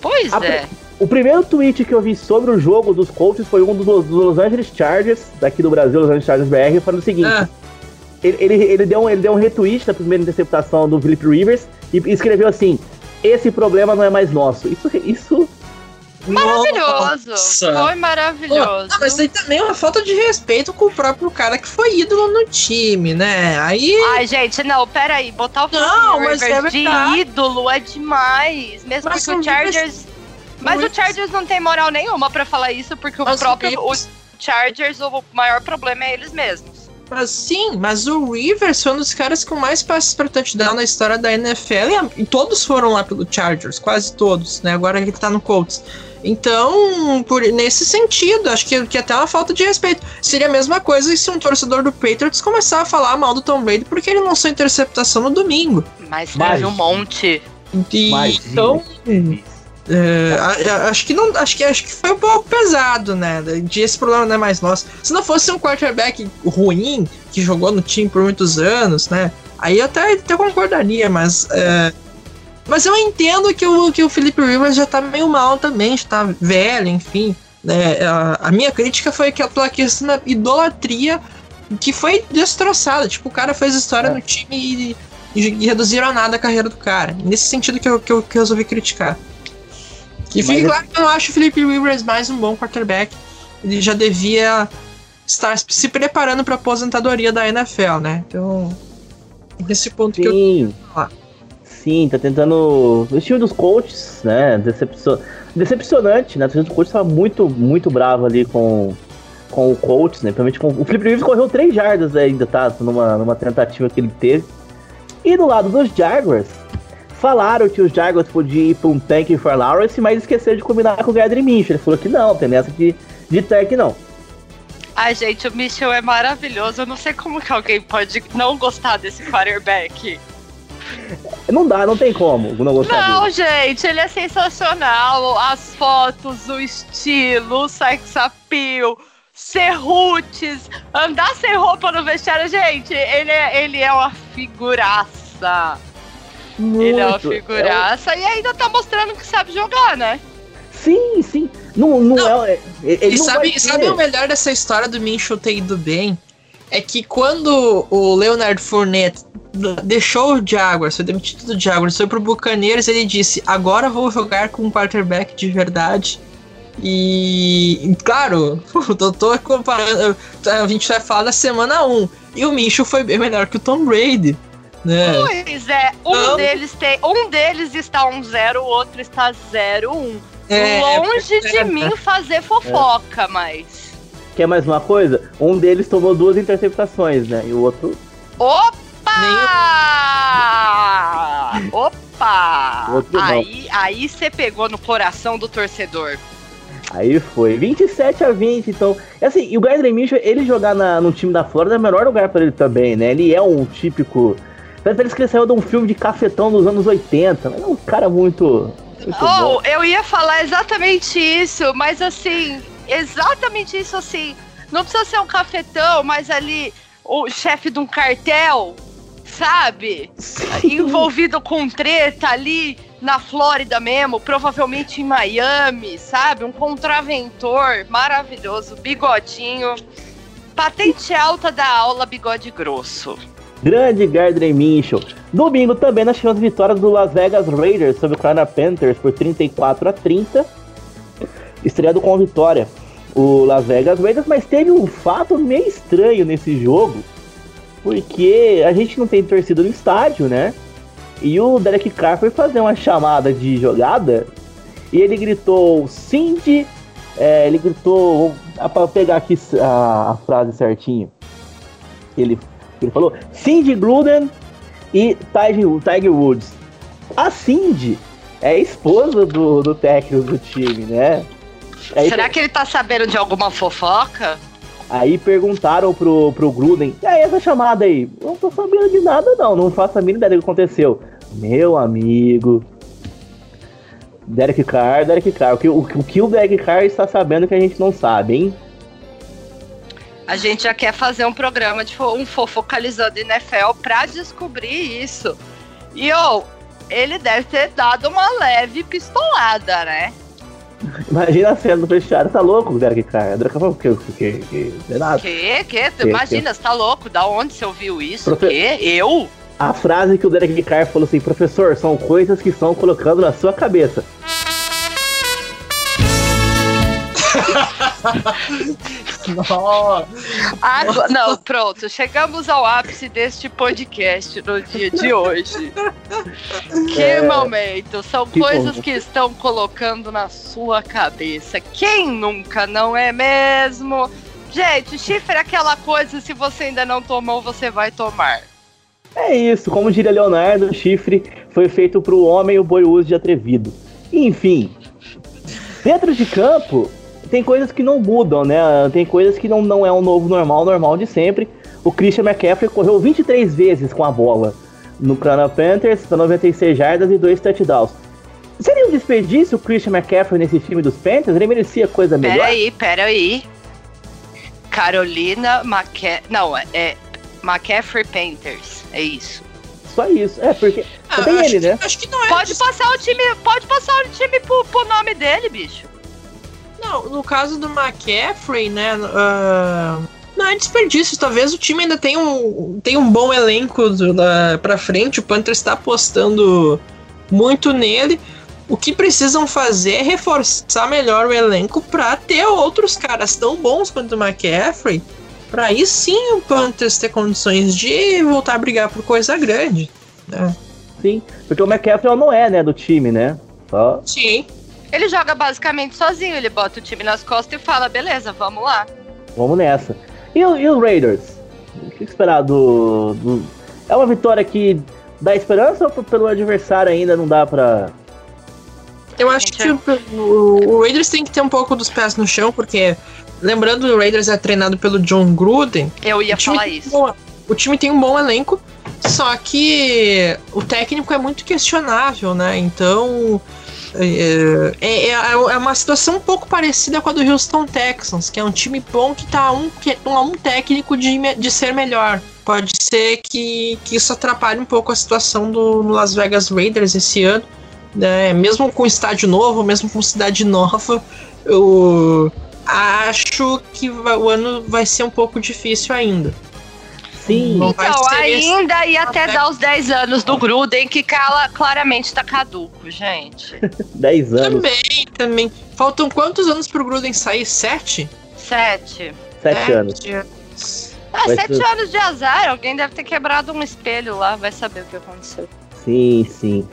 Pois A- é. O primeiro tweet que eu vi sobre o jogo dos Colts foi um dos, dos Los Angeles Chargers, daqui do Brasil, Los Angeles Chargers BR, falando o seguinte: Ah, ele, ele, ele deu um, ele deu um retweet da primeira interceptação do Philip Rivers e escreveu assim: Esse problema não é mais nosso. Isso, isso Maravilhoso. Nossa. Foi maravilhoso. não, mas aí também é uma falta de respeito com o próprio cara que foi ídolo no time, né? Aí. Ai, gente, não, peraí. Botar o Não, Felipe mas Rivers é de verdade. ídolo é demais. Mesmo Mas porque o Chargers. Mas o Chargers não tem moral nenhuma pra falar isso, porque o Mas o próprio o Chargers, o maior problema é eles mesmos. Mas sim, mas o Rivers foi um dos caras com mais passes para touchdown na história da NFL e, a- e todos foram lá pelo Chargers, quase todos, né? Agora ele tá no Colts. Então, por, nesse sentido, acho que, que até uma falta de respeito. Seria a mesma coisa se um torcedor do Patriots começar a falar mal do Tom Brady porque ele lançou interceptação no domingo. Mas teve um monte. E, então, é, a- acho que não, acho que acho que foi um pouco pesado, né? De esse problema não é mais nosso. Se não fosse um quarterback ruim que jogou no time por muitos anos, né? Aí eu até, até concordaria, mas é, mas eu entendo que o que o Felipe Rivers já tá meio mal também, já tá velho, enfim. Né? A, a minha crítica foi que pela questão da idolatria que foi destroçada. Tipo, o cara fez história É. no time e, e reduziram a nada a carreira do cara. Nesse sentido que eu, que eu, que eu resolvi criticar. E Mas fique é- claro que eu não acho o Felipe Rivers mais um bom quarterback. Ele já devia estar se preparando para aposentadoria da NFL, né? Então, nesse ponto que eu Sim. falar. Sim, tá tentando. O time dos coaches, né? Decepcion... Decepcionante, né? O time dos coaches tava muito, muito bravo ali com, com o coach, né? Principalmente com. O Felipe Rivers correu 3 jardas ainda, tá? Numa, numa tentativa que ele teve. E do lado dos Jaguars, falaram que os Jaguars podiam ir pra um tank for Lawrence, mas esqueceram de combinar com o Gardner Minshew. Ele falou que não, tem nessa de, de tank não. Ai, gente, o Mitchell é maravilhoso. Eu não sei como que alguém pode não gostar desse quarterback. Não dá, não tem como não gostar Não, dele. gente, ele é sensacional. As fotos, o estilo, o sex appeal, serrutes, andar sem roupa no vestiário, gente, ele é, ele é uma figuraça. Ele é uma Muito. figuraça e ainda tá mostrando que sabe jogar, né? Sim, sim. Não, não, Não. é. Ele E não sabe, sabe o melhor dessa história do Minshew ter ido bem? É que quando o Leonard Fournette deixou o Jaguars, foi demitido do Jaguars, foi pro Buccaneers, ele disse, agora vou jogar com um quarterback de verdade. E, claro, eu tô comparando, a gente vai falar da semana 1, e o Minshew foi bem melhor que o Tom Brady, né? Pois é, um Não. deles tem. Um deles está 1-0, o outro está 0-1. É, Longe de é. mim fazer fofoca, mas. Quer mais uma coisa? Um deles tomou duas interceptações, né? E o outro. Opa! Opa! Outro. Aí aí você pegou no coração do torcedor. Aí foi 27 a 20, então. E assim, e o Gardner Minshew, ele jogar na, no time da Flórida é o melhor lugar pra ele também, né? Ele é um típico. Parece que ele saiu de um filme de cafetão dos anos 80. Mas é um cara muito. muito bom. Oh, eu ia falar exatamente isso, mas assim, exatamente isso assim. Não precisa ser um cafetão, mas ali o chefe de um cartel, sabe? Envolvido com treta ali na Flórida mesmo, provavelmente em Miami, sabe? Um contraventor maravilhoso, bigodinho. Patente alta da aula, bigode grosso. Grande Gardner Minshew. Domingo também nós tivemos vitórias do Las Vegas Raiders sobre o Carolina Panthers por 34 a 30. Estreado com vitória o Las Vegas Raiders, mas teve um fato meio estranho nesse jogo, porque a gente não tem torcida no estádio, né? E o Derek Carr foi fazer uma chamada de jogada e ele gritou Cindy, é, ele gritou, pra pegar aqui a, a frase certinho. Ele, ele falou Cindy Gruden e Tiger, Woods. A Cindy é esposa do, do técnico do time, né? Aí, Será que ele tá sabendo de alguma fofoca? aí perguntaram pro, pro Gruden, e aí essa chamada aí? Não tô sabendo de nada não, não faço a mínima ideia do que aconteceu. Meu amigo, Derek Carr, Derek Carr, o que o, o que o Derek Carr está sabendo que a gente não sabe, hein? A gente já quer fazer um programa de um fofocalizando NFL pra descobrir isso. E, ô, ele deve ter dado uma leve pistolada, né? Imagina a cena do vestiário, tá louco o Derek Carr? O Derek Carr falou, que, que, que, que. Que? Que? Imagina, você tá louco? Da onde você ouviu isso? Profe- Que? Eu? A frase que o Derek Carr falou assim, professor, são coisas que estão colocando na sua cabeça. Nossa. Agora, não, pronto. Chegamos ao ápice deste podcast no dia de hoje. Que É. momento. São Que coisas bom. que estão colocando na sua cabeça. Quem nunca, não é mesmo? Gente, chifre é aquela coisa, se você ainda não tomou, você vai tomar. É isso, como diria Leonardo, o chifre foi feito pro homem e o boi uso de atrevido. Enfim, dentro de campo, tem coisas que não mudam, né? Tem coisas que não, não é um novo normal, normal de sempre. O Christian McCaffrey correu 23 vezes com a bola no Carolina Panthers, para 96 jardas e 2 touchdowns. Seria um desperdício o Christian McCaffrey nesse time dos Panthers? Ele merecia coisa melhor? Peraí, peraí. Carolina McCa... Não, é McCaffrey Panthers. É isso. Só isso. É, porque Ah, tem acho, ele, né? acho que não é. Pode passar o time, pode passar o time pro, pro nome dele, bicho. Não, no caso do McCaffrey, né? ah, não é desperdício. Talvez o time ainda tenha um, tenha um bom elenco da, pra frente. O Panthers está apostando muito nele. O que precisam fazer é reforçar melhor o elenco para ter outros caras tão bons quanto o McCaffrey. Para aí sim o Panthers ter condições de voltar a brigar por coisa grande. Né? Sim, porque o McCaffrey não é, né, do time, né? Só... Sim. Ele joga basicamente sozinho, ele bota o time nas costas e fala, beleza, vamos lá. Vamos nessa. E, e os Raiders? O que esperar do, do, É uma vitória que dá esperança ou pelo adversário ainda não dá pra. Eu acho que o, o, Raiders tem que ter um pouco dos pés no chão, porque lembrando o Raiders é treinado pelo John Gruden. Eu ia falar isso. Um, o time tem um bom elenco, só que o técnico é muito questionável, né? Então é, é, é, é, uma situação um pouco parecida com a do Houston Texans, que é um time bom que está a um, que, a um técnico de, de ser melhor. Pode ser que, que isso atrapalhe um pouco a situação do Las Vegas Raiders esse ano. Né? Mesmo com estádio novo, mesmo com cidade nova, eu acho que o ano vai ser um pouco difícil ainda. Sim. Então, ainda e até dar os 10 anos do Gruden, que cala, claramente tá caduco, gente. 10 anos. Também, também. Faltam quantos anos pro Gruden sair? Sete? Sete. Sete, anos. Ah, sete ser... anos de azar. Alguém deve ter quebrado um espelho lá, vai saber o que aconteceu. Sim, sim.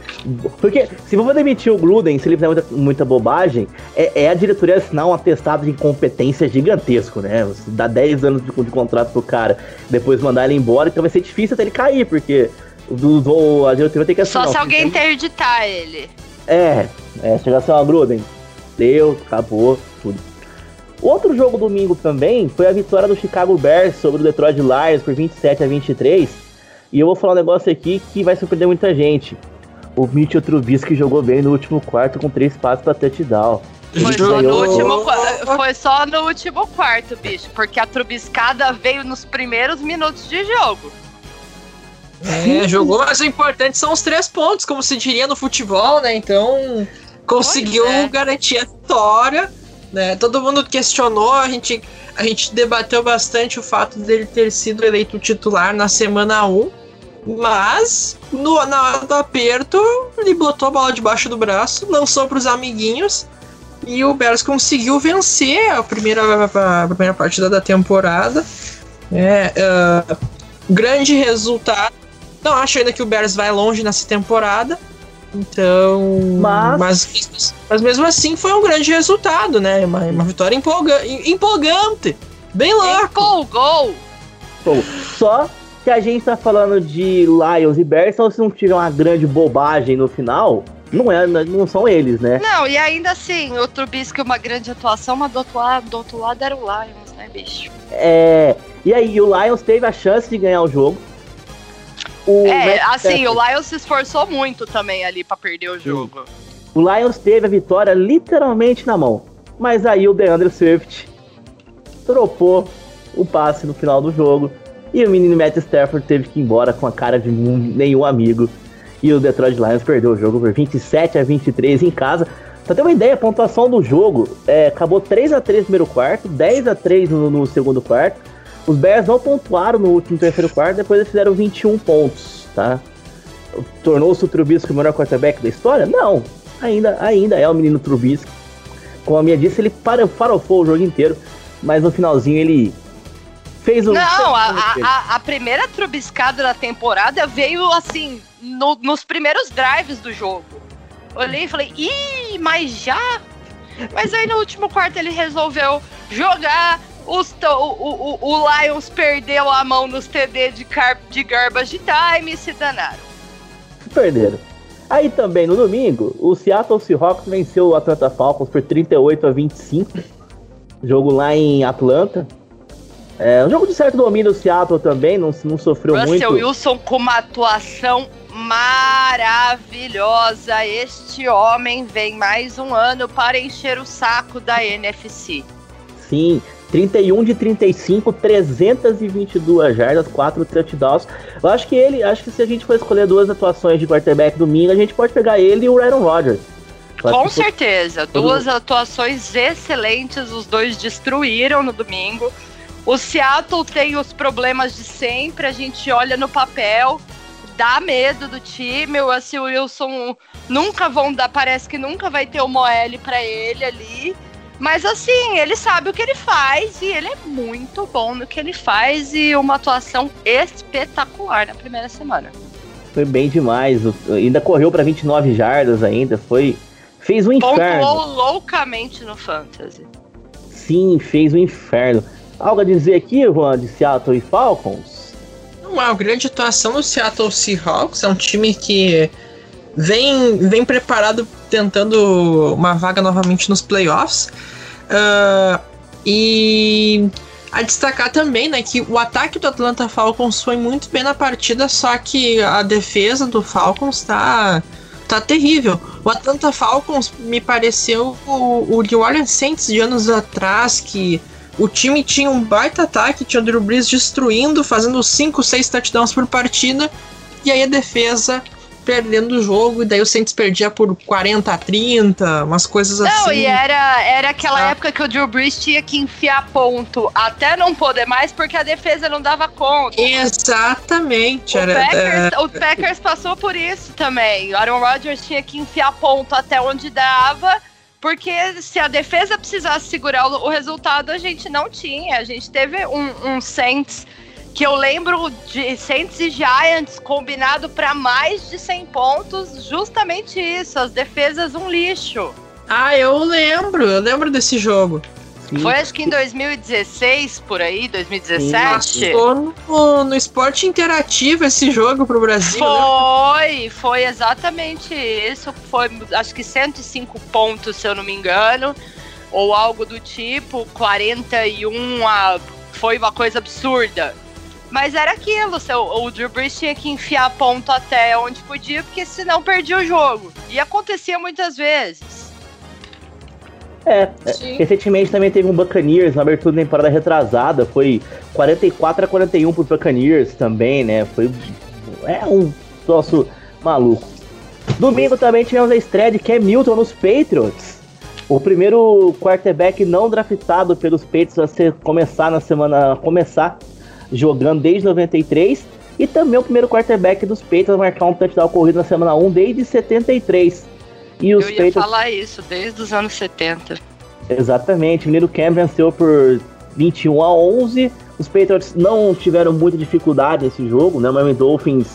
Porque se for demitir o Gruden, se ele fizer muita, muita bobagem, é, é, a diretoria assinar um atestado de incompetência gigantesco, né? Você dá 10 anos de, de, contrato pro cara, depois mandar ele embora, então vai ser difícil até ele cair, porque do, do, a diretoria tem que assinar. Só se alguém interditar ele. É, é, chegar assim, ó, Gruden, deu, acabou, tudo. Outro jogo domingo também foi a vitória do Chicago Bears sobre o Detroit Lions por 27 a 23 e eu vou falar um negócio aqui que vai surpreender muita gente. O Mitchell Trubisky jogou bem no último quarto com três passos pra touchdown. Foi só, no último, foi só no último quarto, bicho, porque a trubiscada veio nos primeiros minutos de jogo. É, jogou, mas o importante são os três pontos, como se diria no futebol, né? Então, conseguiu é. garantir a vitória, né? Todo mundo questionou, a gente, a gente debateu bastante o fato dele ter sido eleito titular na semana 1. Mas, no, na hora do aperto, ele botou a bola debaixo do braço, lançou para os amiguinhos e o Bears conseguiu vencer a primeira, a primeira partida da temporada. É, uh, grande resultado. Não acho ainda que o Bears vai longe nessa temporada. Então. Mas... mas, mas mesmo assim foi um grande resultado, né? Uma, uma vitória empolga, empolgante. Bem louco. Empolgou! Só que a gente tá falando de Lions e Bears, se não tiver uma grande bobagem no final, não, é, não são eles, né? Não, e ainda assim, o Trubisky uma grande atuação, mas do outro lado, do outro lado era o Lions, né, bicho? É. E aí, o Lions teve a chance de ganhar o jogo. O é, Matt assim, o Lions se esforçou muito também ali para perder o jogo. O Lions teve a vitória literalmente na mão. Mas aí o DeAndre Swift dropou o passe no final do jogo e o menino Matt Stafford teve que ir embora com a cara de nenhum amigo. E o Detroit Lions perdeu o jogo por 27 a 23 em casa. Pra ter uma ideia, a pontuação do jogo é, acabou 3 a 3 no primeiro quarto, 10 a 3 no, no, segundo quarto. Os Bears não pontuaram no último terceiro quarto, depois eles fizeram 21 pontos, tá? Tornou-se o Trubisky o melhor quarterback da história? Não, ainda, ainda é o menino Trubisky. Como a minha disse, ele farofou o jogo inteiro, mas no finalzinho ele fez o. Não, a, a, a, primeira trubiscada da temporada veio assim, no, nos primeiros drives do jogo. Olhei e falei, ih, mas já? Mas aí no último quarto ele resolveu jogar. Os, o, o, o Lions perdeu a mão nos TD de, car, de garbage time e se danaram. Perderam. Aí também no domingo, o Seattle Seahawks venceu o Atlanta Falcons por 38 a 25. Jogo lá em Atlanta. É, um jogo de certo domínio do Seattle também, não, não sofreu Russell muito. Russell Wilson com uma atuação maravilhosa. Este homem vem mais um ano para encher o saco da NFC. Sim, 31 de 35, 322 jardas, 4 touchdowns. Eu acho que ele, acho que se a gente for escolher duas atuações de quarterback domingo, a gente pode pegar ele e o Aaron Rodgers. Com certeza, duas atuações excelentes, os dois destruíram no domingo. O Seattle tem os problemas de sempre, a gente olha no papel, dá medo do time. O Russell Wilson nunca vão dar, parece que nunca vai ter uma OL para ele ali. Mas assim, ele sabe o que ele faz e ele é muito bom no que ele faz e uma atuação espetacular na primeira semana. Foi bem demais, ainda correu para 29 jardas ainda, foi fez um inferno. Pontuou loucamente no fantasy. Sim, fez um inferno. Algo a dizer aqui, Juan, de Seattle e Falcons? Uma grande atuação do Seattle Seahawks. É um time que vem, vem preparado tentando uma vaga novamente nos playoffs. Uh, e a destacar também né, que o ataque do Atlanta Falcons foi muito bem na partida, só que a defesa do Falcons tá, tá terrível. O Atlanta Falcons me pareceu o, o New Orleans Saints de anos atrás, que o time tinha um baita ataque, tinha o Drew Brees destruindo, fazendo 5, 6 touchdowns por partida, e aí a defesa perdendo o jogo, e daí o Saints perdia por 40 a 30, umas coisas não, assim. Não, e era, era aquela ah. época que o Drew Brees tinha que enfiar ponto até não poder mais, porque a defesa não dava conta. Exatamente. O, era, Packers, é... o Packers passou por isso também. O Aaron Rodgers tinha que enfiar ponto até onde dava, porque se a defesa precisasse segurar o, o resultado, a gente não tinha. A gente teve um, um Saints que eu lembro de Saints e Giants combinado para mais de 100 pontos, justamente isso, as defesas um lixo. Ah, eu lembro, eu lembro desse jogo. Sim. Foi acho que em 2016, por aí, 2017. Passou no, no esporte interativo esse jogo pro Brasil. Né? Foi, né? foi exatamente isso. Foi acho que 105 pontos, se eu não me engano. Ou algo do tipo, 41 a. Foi uma coisa absurda. Mas era aquilo, seu, o Drew Brees tinha que enfiar ponto até onde podia, porque senão perdia o jogo. E acontecia muitas vezes. É, é, recentemente também teve um Buccaneers na abertura da temporada retrasada, foi 44 a 41 pro Buccaneers também, né? Foi é um troço maluco. Domingo também tivemos a estreia de Cam Newton nos Patriots. O primeiro quarterback não draftado pelos Patriots a ser, começar na semana começar jogando desde 93 e também o primeiro quarterback dos Patriots a marcar um touchdown corrido na semana 1 desde 73. E os Eu ia Patriots... falar isso, desde os anos 70. Exatamente, o menino Cam venceu por 21 a 11. Os Patriots não tiveram muita dificuldade nesse jogo, né? O Miami Dolphins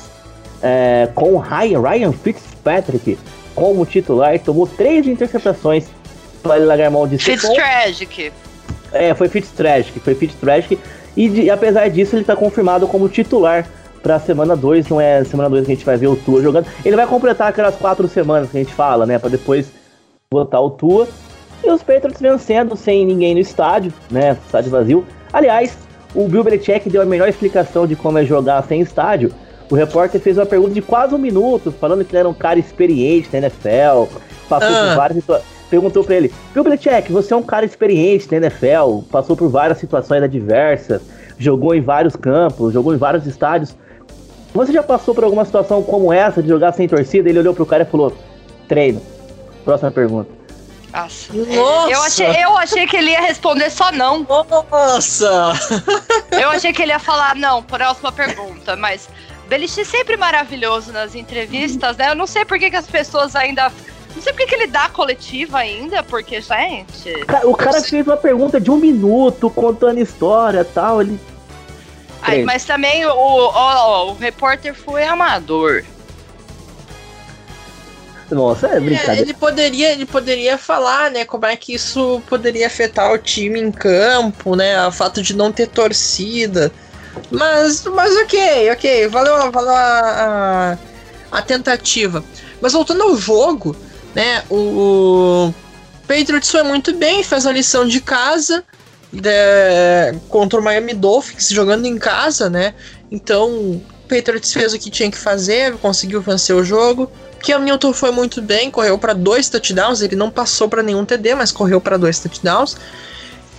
é, com Ryan, Ryan Fitzpatrick como titular, tomou três interceptações para ele largar mão de Fitztragic. É, foi Fitztragic, foi Fitztragic. E, de, apesar disso, ele está confirmado como titular para a semana 2. Não é semana 2 que a gente vai ver o Tua jogando. Ele vai completar aquelas quatro semanas que a gente fala, né? Para depois botar o Tua. E os Patriots vencendo sem ninguém no estádio, né? Estádio vazio. Aliás, o Bill Belichick deu a melhor explicação de como é jogar sem estádio. O repórter fez uma pergunta de quase um minuto, falando que ele era um cara experiente na NFL, passou ah. por várias situações perguntou para ele: Bill Belichick, você é um cara experiente na NFL, passou por várias situações adversas, jogou em vários campos, jogou em vários estádios. Você já passou por alguma situação como essa de jogar sem torcida? Ele olhou pro cara e falou: treino. Próxima pergunta. Nossa. Nossa. Eu, achei, eu achei que ele ia responder só não. Nossa! Eu achei que ele ia falar não, próxima pergunta, mas Belichick sempre maravilhoso nas entrevistas, né? Eu não sei por que, que as pessoas ainda não sei porque que ele dá coletiva ainda, porque, gente. O cara fez uma pergunta de um minuto, contando história e tal. Ele. Ai, mas também o, o, o repórter foi amador. Nossa, é brincadeira. É, ele poderia, ele poderia falar, né, como é que isso poderia afetar o time em campo, né, o fato de não ter torcida. Mas, mas ok, ok, valeu, valeu a, a, a tentativa. Mas voltando ao jogo, né? O, o Patriots foi muito bem, fez a lição de casa de, contra o Miami Dolphins, jogando em casa, né? Então, o Patriots fez o que tinha que fazer, conseguiu vencer o jogo. Cam Newton foi muito bem, correu para dois touchdowns, ele não passou para nenhum TD, mas correu para dois touchdowns.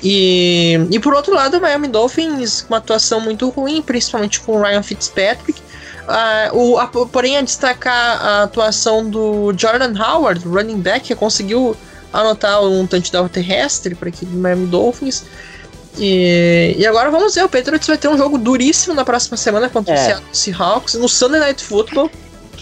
E, e por outro lado, o Miami Dolphins, uma atuação muito ruim, principalmente com o Ryan Fitzpatrick, Uh, o, a, porém, a destacar a atuação do Jordan Howard, running back, que conseguiu anotar um touchdown terrestre para aquele Miami Dolphins. E, e agora vamos ver, o Patriots vai ter um jogo duríssimo na próxima semana contra É. o Seattle Seahawks no Sunday Night Football.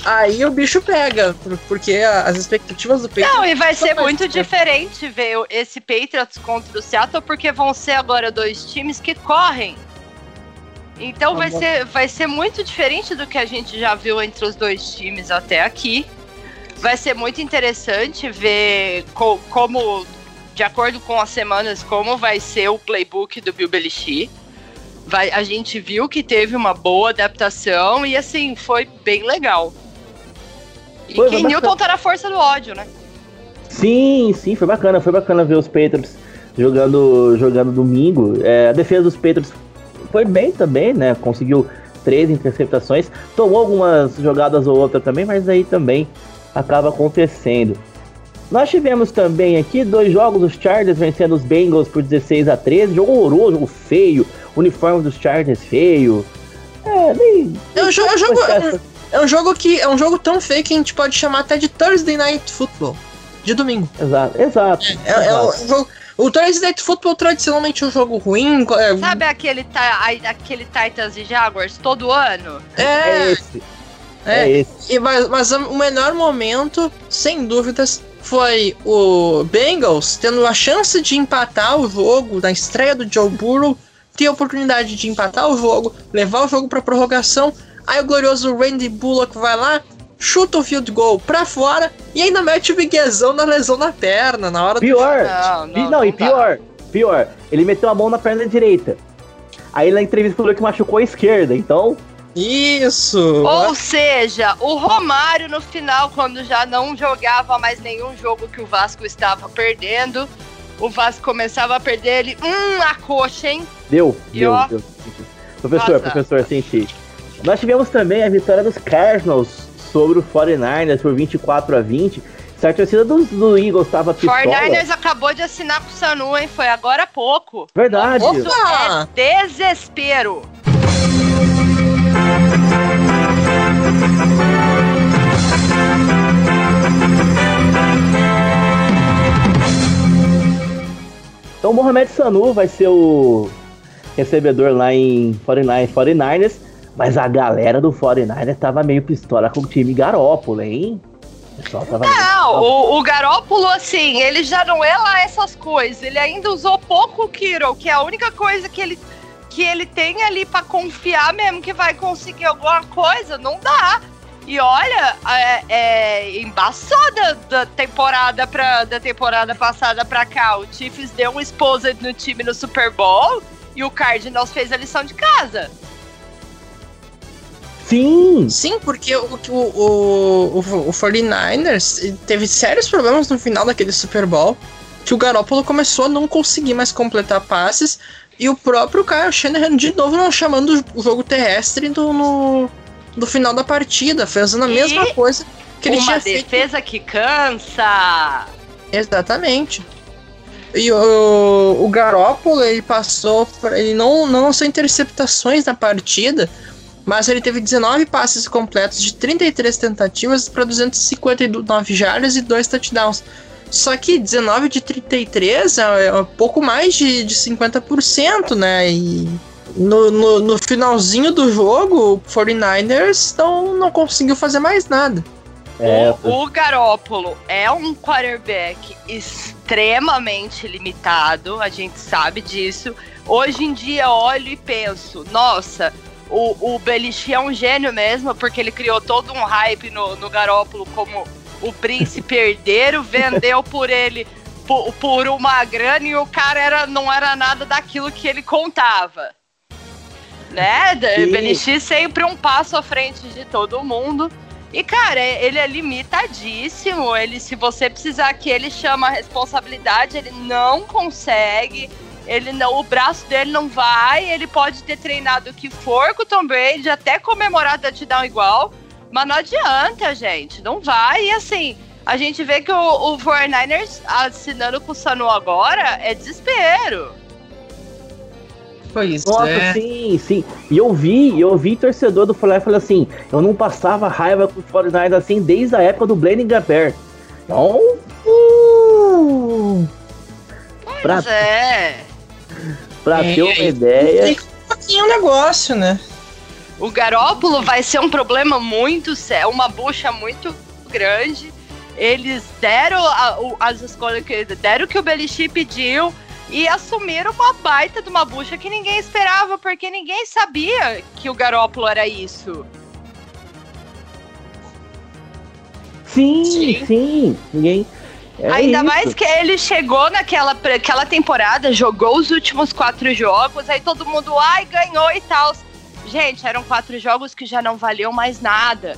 Aí o bicho pega, por- porque as expectativas do Patriots Não, e vai ser muito diferente ver esse Patriots contra o Seattle, porque vão ser agora dois times que correm. Então vai Tá bom. ser, vai ser muito diferente do que a gente já viu entre os dois times até aqui. Vai ser muito interessante ver co- como, de acordo com as semanas, como vai ser o playbook do Bill Belichick. Vai, a gente viu que teve uma boa adaptação e assim, foi bem legal. E Foi, bacana. Newton tá na força do ódio, né? Sim, sim, foi bacana, foi bacana ver os Patriots jogando, jogando domingo. É, a defesa dos Patriots foi bem também, né? Conseguiu três interceptações, tomou algumas jogadas ou outra também, mas aí também acaba acontecendo. Nós tivemos também aqui dois jogos, os Chargers vencendo os Bengals por 16 a 13, jogo horroroso, jogo feio, uniforme dos Chargers feio. É, nem. É um, é jogo, é um jogo que é um jogo tão feio que a gente pode chamar até de Thursday Night Football. De domingo. Exato, exato. É, é exato. um jogo, o Thursday Night Football tradicionalmente é um jogo ruim. é- Sabe aquele, aquele Titans e Jaguars todo ano? É É, esse. É, É esse. E, mas, mas o melhor momento, sem dúvidas, foi o Bengals tendo a chance de empatar o jogo na estreia do Joe Burrow, ter a oportunidade de empatar o jogo, levar o jogo para prorrogação. Aí o glorioso Randy Bullock vai lá, chuta o field goal pra fora e ainda mete o miguezão na lesão na perna na hora do Pior. Não, não, Não, e pior, pior, ele meteu a mão na perna direita. Aí na entrevista falou que machucou a esquerda, então. Isso! Ou seja, o Romário no final, quando já não jogava mais nenhum jogo que o Vasco estava perdendo, o Vasco começava a perder ele, hum, a coxa, hein? Deu, E deu, ó. deu. Professor, Nossa. professor, senti. Nós tivemos também a vitória dos Cardinals sobre o 49ers por 24 a 20. Se a torcida dos, do Eagles tava pistola. 49ers acabou de assinar com o Sanu, hein? Foi agora há pouco. Verdade. Isso Opa! é desespero. Então o Mohamed Sanu vai ser o recebedor lá em 49, 49ers. Mas a galera do 49ers tava meio pistola com o time Garópolo, hein? Não, o, o Garópolo, assim, ele já não é lá essas coisas. Ele ainda usou pouco o Kiro, que é a única coisa que ele, que ele tem ali pra confiar mesmo que vai conseguir alguma coisa. Não dá. E olha, é, é embaçada da temporada, pra, da temporada passada pra cá. O Chiefs deu um exposed no time no Super Bowl e o Cardinals fez a lição de casa. Sim! Sim, porque o, o, o, o, o 49ers teve sérios problemas no final daquele Super Bowl, que o Garoppolo começou a não conseguir mais completar passes, e o próprio Kyle Shanahan de novo não chamando o jogo terrestre do, no, do final da partida, fazendo a E mesma coisa que ele Uma tinha feito. defesa que cansa. Exatamente. E o, o Garoppolo, ele passou, ele não, não lançou interceptações na partida, mas ele teve 19 passes completos de 33 tentativas para 259 jardas e 2 touchdowns. Só que 19 de 33 é, é um pouco mais de, de 50%, né? E no, no, no finalzinho do jogo, o 49ers não, não conseguiu fazer mais nada. É, o, o Garópolo é um quarterback extremamente limitado, a gente sabe disso. Hoje em dia eu olho e penso, nossa, o, o Belichick é um gênio mesmo, porque ele criou todo um hype no, no Garópolo como o príncipe herdeiro, vendeu por ele por, por uma grana e o cara era, não era nada daquilo que ele contava. Né? Sim. Belichick sempre um passo à frente de todo mundo. E, cara, ele é limitadíssimo. Ele, se você precisar que ele chama a responsabilidade, ele não consegue. Ele não, o braço dele não vai. Ele pode ter treinado o que for com o Tom Brady, até comemorar touchdown igual. Mas não adianta, gente. Não vai. E assim, a gente vê que o, o 49ers assinando com o Sanu agora é desespero. Pois Nossa, é. sim, sim. E eu vi, eu vi torcedor do Fly falando assim, eu não passava raiva com os 49ers assim desde a época do Blaine Gabbert. Então, uh, pra, Pois é. pra É, ter uma ideia. Fica um pouquinho o negócio, né? O Garópolo vai ser um problema muito sério, uma bucha muito grande. Eles deram a- o- as escolhas que deram o que o Belichick pediu e assumiram uma baita de uma bucha que ninguém esperava, porque ninguém sabia que o Garópolo era isso. Sim, Sim. sim. Ninguém. é Ainda isso. mais que ele chegou naquela aquela temporada, jogou os últimos quatro jogos, aí todo mundo, ai, ganhou e tal. Gente, eram quatro jogos que já não valiam mais nada.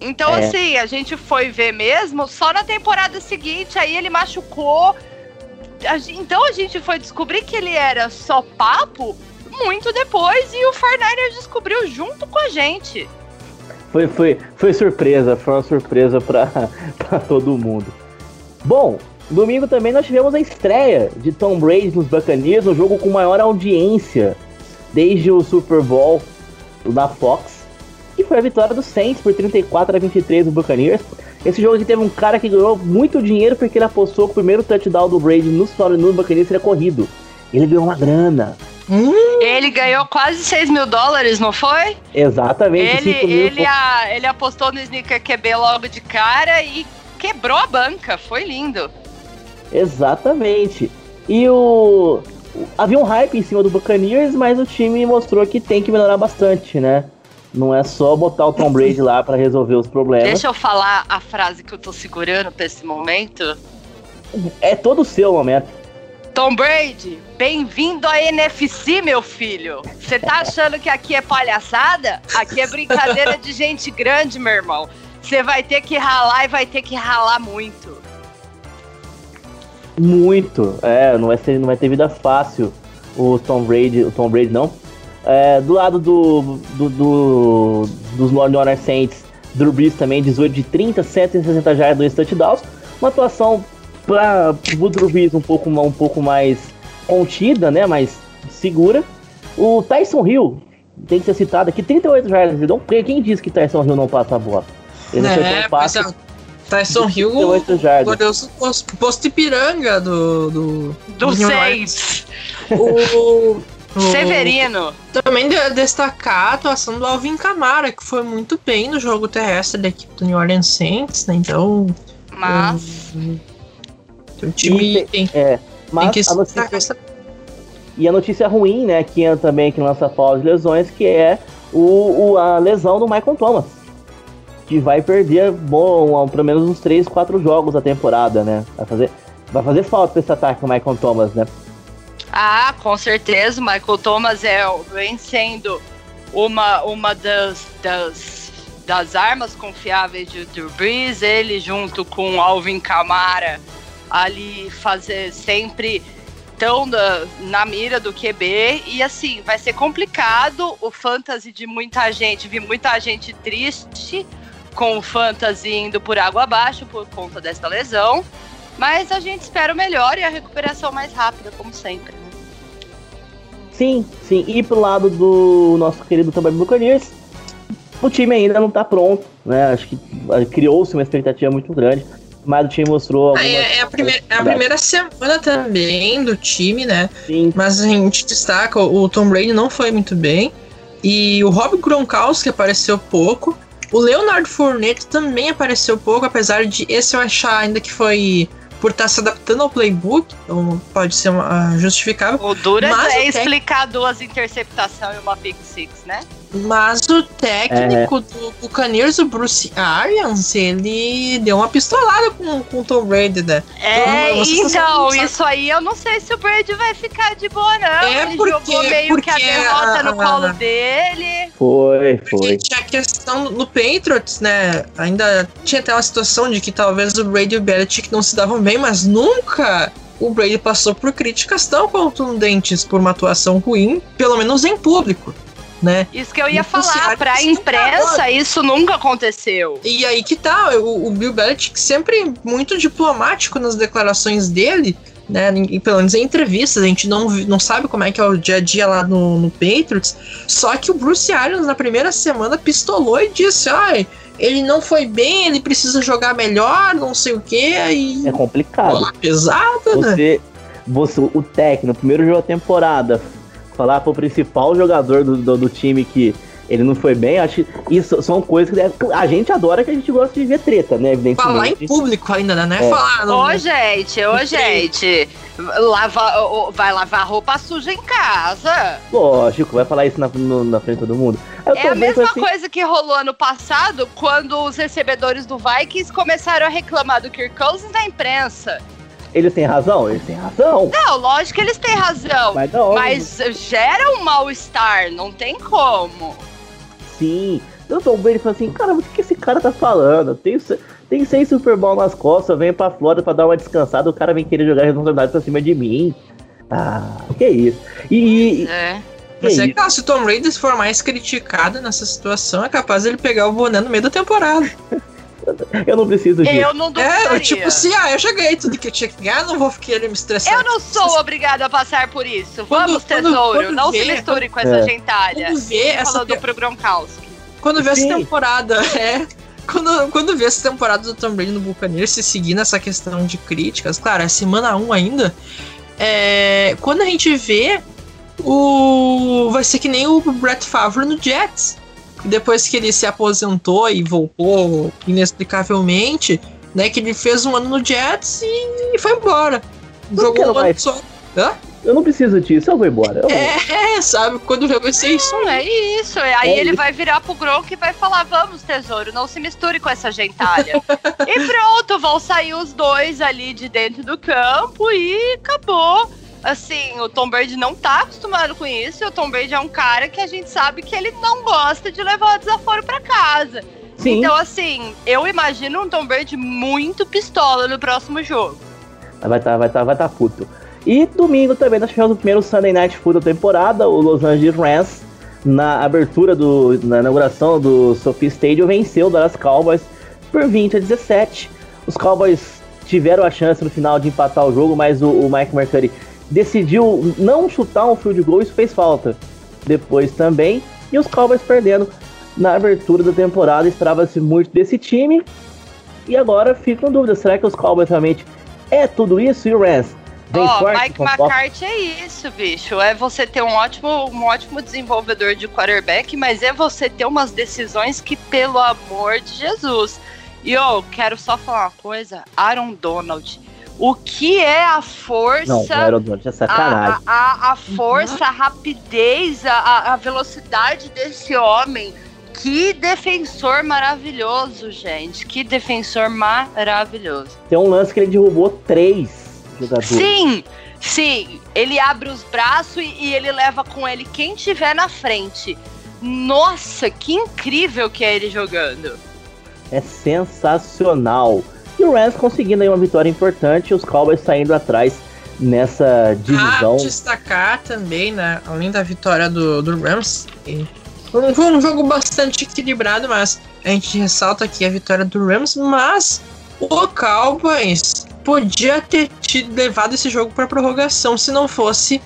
Então, É. assim, a gente foi ver mesmo só na temporada seguinte, aí ele machucou. A Então a gente foi descobrir que ele era só papo muito depois e o 49ers descobriu junto com a gente. Foi, foi, foi surpresa, foi uma surpresa pra todo mundo. Bom, domingo também nós tivemos a estreia de Tom Brady nos Buccaneers, um jogo com maior audiência desde o Super Bowl da Fox, que foi a vitória do Saints por 34 a 23 do Buccaneers. Esse jogo aqui teve um cara que ganhou muito dinheiro porque ele apostou que o primeiro touchdown do Brady no, no Buccaneers seria corrido. Ele ganhou uma grana. Hum, Ele ganhou quase 6 mil dólares, não foi? Exatamente. Ele, 5 mil ele, a- ele apostou no Sneaker QB logo de cara e quebrou a banca. Foi lindo. Exatamente. E o. Havia um hype em cima do Buccaneers, mas o time mostrou que tem que melhorar bastante, né? Não é só botar o Tom Brady lá pra resolver os problemas. Deixa eu falar a frase que eu tô segurando pra esse momento. É todo o seu momento. Tom Brady, bem-vindo à NFC, meu filho. Você tá achando que aqui é palhaçada? Aqui é brincadeira de gente grande, meu irmão. Você vai ter que ralar e vai ter que ralar muito. Muito. É, não vai, ser, não vai ter vida fácil o Tom Brady. O Tom Brady não. É, do lado do, do, do dos New Orleans Saints, Drew Brees também, 18 de 30, 160 jardas, 2 touchdowns. Uma atuação para o Drew Brees um pouco, um pouco mais contida, né? Mais segura. O Tyson Hill tem que ser citado aqui, 38 jardas. Então, quem disse que Tyson Hill não passa a bola? Ele acertou é, um passe é. Tyson Hill, 38 jardas. glorioso posto, Ipiranga do. Do, Do. Saints. O- Severino. Também de- destacar a atuação do Alvin Kamara, que foi muito bem no jogo terrestre da equipe do New Orleans Saints, né? Então. Mas. hum, O time E tem, É, mas tem que a notícia- essa E a notícia ruim, né, que entra também no nossa pausa de lesões, que é o, o- a lesão do Michael Thomas. Que vai perder, bom, pelo menos uns 3, 4 jogos da temporada, né? Vai fazer, vai fazer falta esse ataque do Michael Thomas, né? Ah, com certeza. Michael Thomas é, vem sendo uma, uma das, das, das armas confiáveis de Drew Brees. Ele, junto com Alvin Kamara, ali fazer sempre tão na, na mira do QB. E assim, vai ser complicado o fantasy de muita gente. Vi muita gente triste com o fantasy indo por água abaixo por conta dessa lesão. Mas a gente espera o melhor e a recuperação mais rápida, como sempre. Sim, sim. E pro lado do nosso querido também Buccaneers, o time ainda não tá pronto, né? Acho que eh, criou-se uma expectativa muito grande, mas o time mostrou Ah, algumas... é, é a primeira, é a primeira semana também do time, né? Sim, Mas a gente destaca, o Tom Brady não foi muito bem. E o Rob Gronkowski apareceu pouco. O Leonard Fournette também apareceu pouco, apesar de esse eu achar ainda que foi por estar se adaptando ao playbook, então pode ser uma, ah, justificável. O é o explicar duas interceptações e uma pick six, né? Mas o técnico do Buccaneers, o Bruce Arians, ele deu uma pistolada com, com o Tom Brady, né? É, Nossa, então, sabe- isso aí eu não sei se o Brady vai ficar de boa, não. É Ele porque- jogou meio que a porque derrota a- no colo dele. foi, Porque foi. tinha a questão no Patriots, né? Ainda tinha até uma situação de que talvez o Brady e o Belichick não se davam bem, mas nunca o Brady passou por críticas tão contundentes por uma atuação ruim, pelo menos em público, né? Isso que eu ia falar, área pra de imprensa isso nunca aconteceu. E aí que tá, o, o Bill Belichick sempre muito diplomático nas declarações dele, né? Ninguém- Pelo menos em entrevistas, a gente não, não sabe como é que é o dia a dia lá no, no Patriots. Só que o Bruce Arians na primeira semana pistolou e disse: ai, ele não foi bem, ele precisa jogar melhor, não sei o quê. E. É complicado. Bola pesada, né? Você, você, o técnico, primeiro jogo da temporada, falar pro principal jogador do, do, do time que ele não foi bem, acho que isso são coisas que a gente adora que a gente gosta de ver treta, né? Evidentemente. Falar em público ainda, né? Não é, é. falar. Não, ô, gente, ô, gente. Lava, vai lavar roupa suja em casa. Lógico, vai falar isso na, no, na frente de todo mundo. É a mesma assim... coisa que rolou ano passado, quando os recebedores do Vikings começaram a reclamar do Kirk Cousins na imprensa. Eles têm razão? Eles têm razão. Não, lógico que eles têm razão. Mas, não, mas gera um mal-estar, não tem como assim. Eu tô vendo e falo assim, cara, o que, que esse cara tá falando? Tem, tem seis Super Bowl nas costas, vem pra Flórida pra dar uma descansada, o cara vem querer jogar responsabilidade pra cima de mim. Ah, que isso. E. É. Mas é que se o Tom Brady for mais criticado nessa situação, é capaz ele pegar o boné no meio da temporada. Eu não preciso disso. Eu não É, tipo assim, ah, eu já ganhei tudo que eu tinha que ganhar, não vou querer me estressar. Eu não sou obrigado a passar por isso. Quando, Vamos, tesouro, quando, quando não vê, se misture com essa é. gentalha. Quando vê essa falando te... pro Gronkowski. Quando vê essa temporada, é... Quando, quando vê essa temporada do Tom Brady no Buccaneers se seguir nessa questão de críticas, claro, é semana 1 ainda, é, quando a gente vê o vai ser que nem o Brett Favre no Jets depois que ele se aposentou e voltou inexplicavelmente, né? Que ele fez um ano no Jets e, foi embora. Jogou um ano só. Hã? Eu não preciso disso, eu vou embora. Eu é, sabe? Quando vai ser isso. É isso. Aí é ele isso. vai virar pro Gronk e vai falar: Vamos, tesouro, não se misture com essa gentalha. e pronto, vão sair os dois ali de dentro do campo e acabou assim, o Tom Brady não tá acostumado com isso. E o Tom Brady é um cara que a gente sabe que ele não gosta de levar o desaforo para casa. Sim. Então, assim, eu imagino um Tom Brady muito pistola no próximo jogo. Vai tá, vai tá, vai tá puto. E domingo também nós tivemos o primeiro Sunday Night Football da temporada, o Los Angeles Rams, na abertura do, na inauguração do Sophie Stadium, venceu o Dallas Cowboys por 20 a 17. Os Cowboys tiveram a chance no final de empatar o jogo, mas o, o Mike McCurry decidiu não chutar um field goal, isso fez falta. Depois também, e os Cowboys perdendo na abertura da temporada, esperava-se muito desse time. E agora fica com dúvida, será que os Cowboys realmente é tudo isso? E o Rams? Ó, oh, Mike McCarthy é isso, bicho. É você ter um ótimo, um ótimo desenvolvedor de quarterback, mas é você ter umas decisões que, pelo amor de Jesus. E eu quero só falar uma coisa: Aaron Donald o que é a força. Não, o é sacanagem. A, a, a força, a rapidez, a, a velocidade desse homem. Que defensor maravilhoso, gente. Que defensor maravilhoso. Tem um lance que ele derrubou três jogadores. Sim, sim. Ele abre os braços e, e ele leva com ele quem tiver na frente. Nossa, que incrível que é ele jogando. É sensacional. E o Rams conseguindo aí uma vitória importante, os Cowboys saindo atrás nessa divisão. Ah, destacar também, né, além da vitória do, do Rams, foi um jogo bastante equilibrado, mas a gente ressalta aqui a vitória do Rams, mas o Cowboys podia ter tido, levado esse jogo para prorrogação se não fosse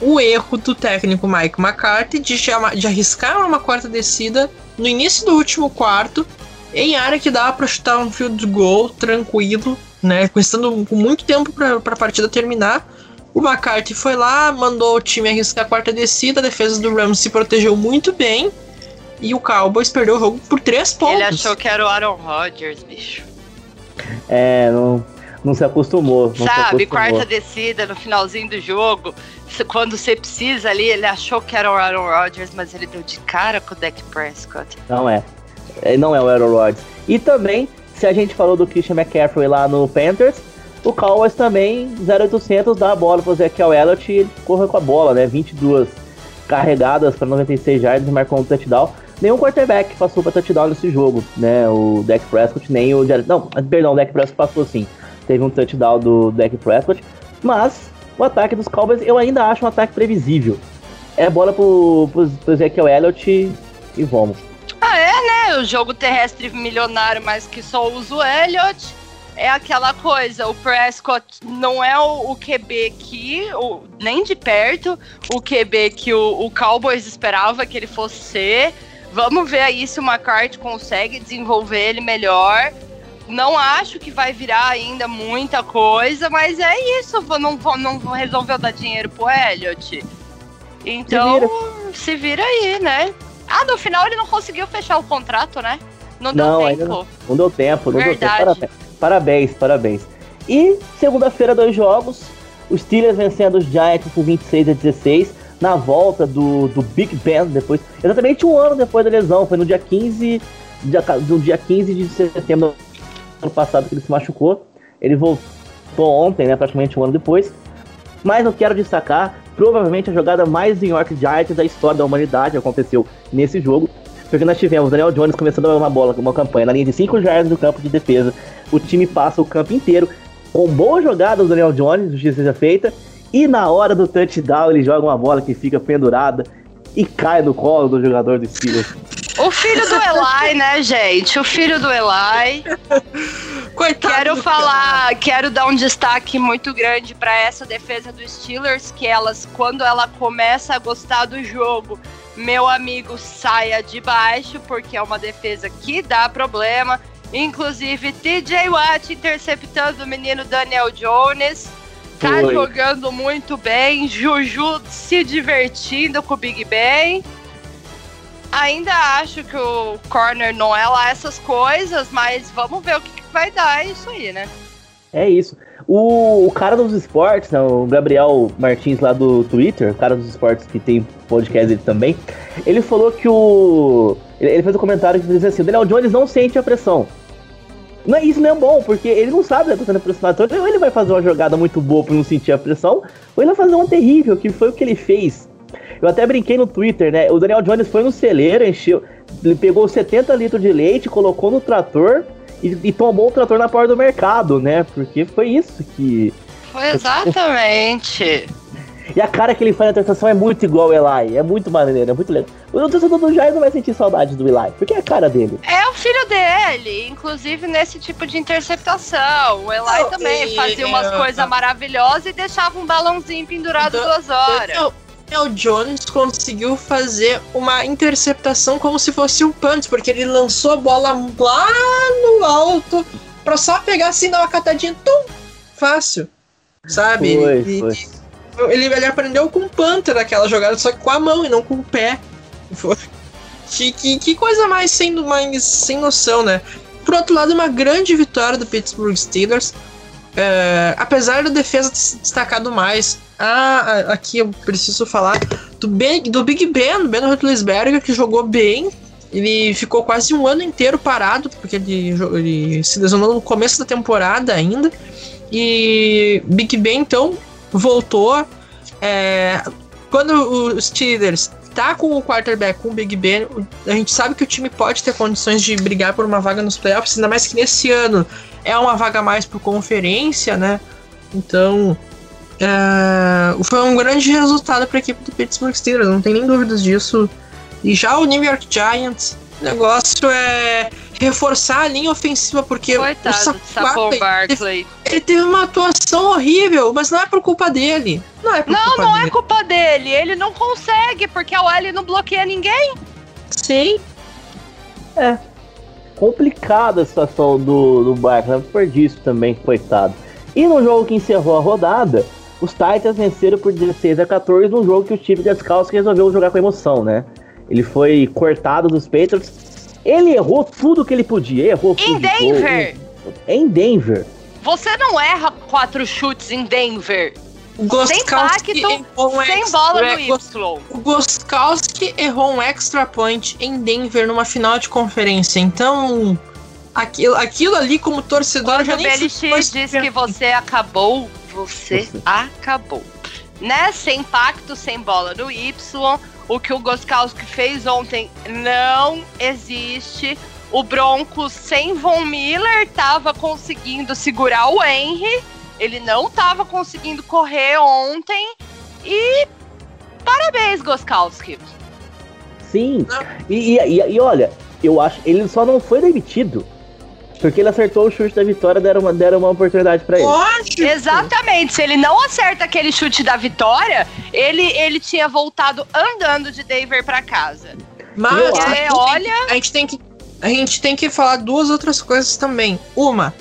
o erro do técnico Mike McCarthy de, de arriscar uma quarta descida no início do último quarto em área que dava para chutar um field goal tranquilo, né? Estando com muito tempo para a partida terminar. O McCarthy foi lá, mandou o time arriscar a quarta descida, a defesa do Rams se protegeu muito bem. E o Cowboys perdeu o jogo por três pontos. Ele achou que era o Aaron Rodgers, bicho. É, não, não se acostumou. Não Sabe, se acostumou. quarta descida no finalzinho do jogo, quando você precisa ali, ele achou que era o Aaron Rodgers, mas ele deu de cara com o Dak Prescott. Não é. É, não é o Aaron Rodgers. E também, se a gente falou do Christian McCaffrey lá no Panthers, o Cowboys também, 0800, dá a bola pro Ezequiel Elliott e ele corre com a bola, né? 22 carregadas para 96 yards e marcou um touchdown. Nenhum quarterback passou para touchdown nesse jogo, né? O Dak Prescott, nem o Jared... Não, perdão, o Dak Prescott passou sim. Teve um touchdown do Dak Prescott. Mas o ataque dos Cowboys eu ainda acho um ataque previsível. É bola pro, pro, pro Ezequiel Elliott e vamos. Né? O jogo terrestre milionário, mas que só usa o Elliott. É aquela coisa, o Prescott não é o, o QB que, o, nem de perto, o QB que o, o Cowboys esperava que ele fosse ser. Vamos ver aí se o McCarthy consegue desenvolver ele melhor. Não acho que vai virar ainda muita coisa, mas é isso. Não, não, não resolveu dar dinheiro pro Elliot. Então, se vira. se vira aí, né? Ah, no final ele não conseguiu fechar o contrato, né? Não deu não, tempo. Não, não, deu tempo, não Verdade. deu tempo. Parabéns, parabéns. E segunda-feira, dois jogos. Os Steelers vencendo os Giants por 26 a 16 na volta do, do Big Ben depois, exatamente um ano depois da lesão, foi no dia 15, dia, no dia 15 de setembro do ano passado que ele se machucou. Ele voltou ontem, né, praticamente um ano depois. Mas eu quero destacar, provavelmente a jogada mais New York Giants da história da humanidade aconteceu nesse jogo. Porque nós tivemos Daniel Jones começando a uma bola, uma campanha na linha de 5 jardas do campo de defesa. O time passa o campo inteiro com boa jogada do Daniel Jones, justiça seja feita, e na hora do touchdown ele joga uma bola que fica pendurada e cai no colo do jogador do Steelers. O filho do Eli, né, gente? O filho do Eli. Coitado. Quero falar, cara. quero dar um destaque muito grande para essa defesa do Steelers, que elas, quando ela começa a gostar do jogo, meu amigo saia de baixo, porque é uma defesa que dá problema. Inclusive, TJ Watt interceptando o menino Daniel Jones. Tá Foi. jogando muito bem. Juju se divertindo com o Big Ben. Ainda acho que o corner não é lá essas coisas, mas vamos ver o que, que vai dar isso aí, né? É isso. O, o, cara dos esportes, né, o Gabriel Martins lá do Twitter, o cara dos esportes que tem podcast dele também, ele falou que o. Ele fez um comentário que dizia assim: o Daniel Jones não sente a pressão. Não, isso não é bom, porque ele não sabe da sendo pressionado. Então, ou ele vai fazer uma jogada muito boa pra não sentir a pressão, ou ele vai fazer uma terrível, que foi o que ele fez. Eu até brinquei no Twitter, né? O Daniel Jones foi no celeiro, encheu. Ele pegou 70 litros de leite, colocou no trator e, e tomou o trator na porta do mercado, né? Porque foi isso que. Foi exatamente. E a cara que ele faz na interceptação é muito igual ao Eli. É muito maneiro, é muito legal. O torcedor do Jair não vai sentir saudade do Eli, porque é a cara dele. É o filho dele, inclusive nesse tipo de interceptação. O Eli oh, também e, fazia umas uh, coisas maravilhosas e deixava um balãozinho pendurado do, duas horas. O Jones conseguiu fazer uma interceptação como se fosse um punch, porque ele lançou a bola lá no alto pra só pegar assim, dar uma catadinha, tum, fácil. Sabe? Foi, foi ele, ele aprendeu com o Panther aquela jogada, só que com a mão e não com o pé. Que, que, que, coisa mais sem, mais sem noção, né? Por outro lado, uma grande vitória do Pittsburgh Steelers. É, apesar da defesa ter se destacado mais, ah, aqui eu preciso falar do, ben, do Big Ben, Ben Roethlisberger, que jogou bem. Ele ficou quase um ano inteiro parado, porque ele, ele se lesionou no começo da temporada ainda. E Big Ben, então, voltou. É, quando os Steelers tá com o quarterback, com o Big Ben, a gente sabe que o time pode ter condições de brigar por uma vaga nos playoffs, ainda mais que nesse ano é uma vaga mais por conferência, né? Então, é, foi um grande resultado para a equipe do Pittsburgh Steelers, não tem nem dúvidas disso. E já o New York Giants, o negócio é reforçar a linha ofensiva, porque Coitado, o Saquon Barkley. Ele teve uma atuação horrível, mas não é por culpa dele. Não é por não, culpa não dele. é culpa dele. Ele não consegue, porque a OL não bloqueia ninguém. Sim. É. Complicada a situação do, do Barkley. Desperdício também, coitado. E no jogo que encerrou a rodada, os Titans venceram por 16 a 14 num jogo que o Steve Descalço resolveu jogar com emoção, né? Ele foi cortado dos Patriots ele errou tudo que ele podia. Errou Em Denver. Em Denver. Você não erra quatro chutes em Denver. O sem pacto, um sem bola no Y. O Goskowski errou um extra point em Denver numa final de conferência. Então, aquilo, aquilo ali como torcedor Quando já nem... O BLX disse que você acabou, você, você acabou. Né? Sem pacto, sem bola no Y o que o Goskowski fez ontem não existe. O Broncos sem Von Miller estava conseguindo segurar o Henry. Ele não estava conseguindo correr ontem. E parabéns, Goskowski. Sim. E, e, e, olha, eu acho ele só não foi demitido porque ele acertou o chute da vitória, deram uma, deram uma oportunidade para ele. Lógico. Exatamente. Se ele não acerta aquele chute da vitória, ele, ele tinha voltado andando de Denver para casa. Mas é, olha, a gente tem que a gente tem que falar duas outras coisas também. Uma,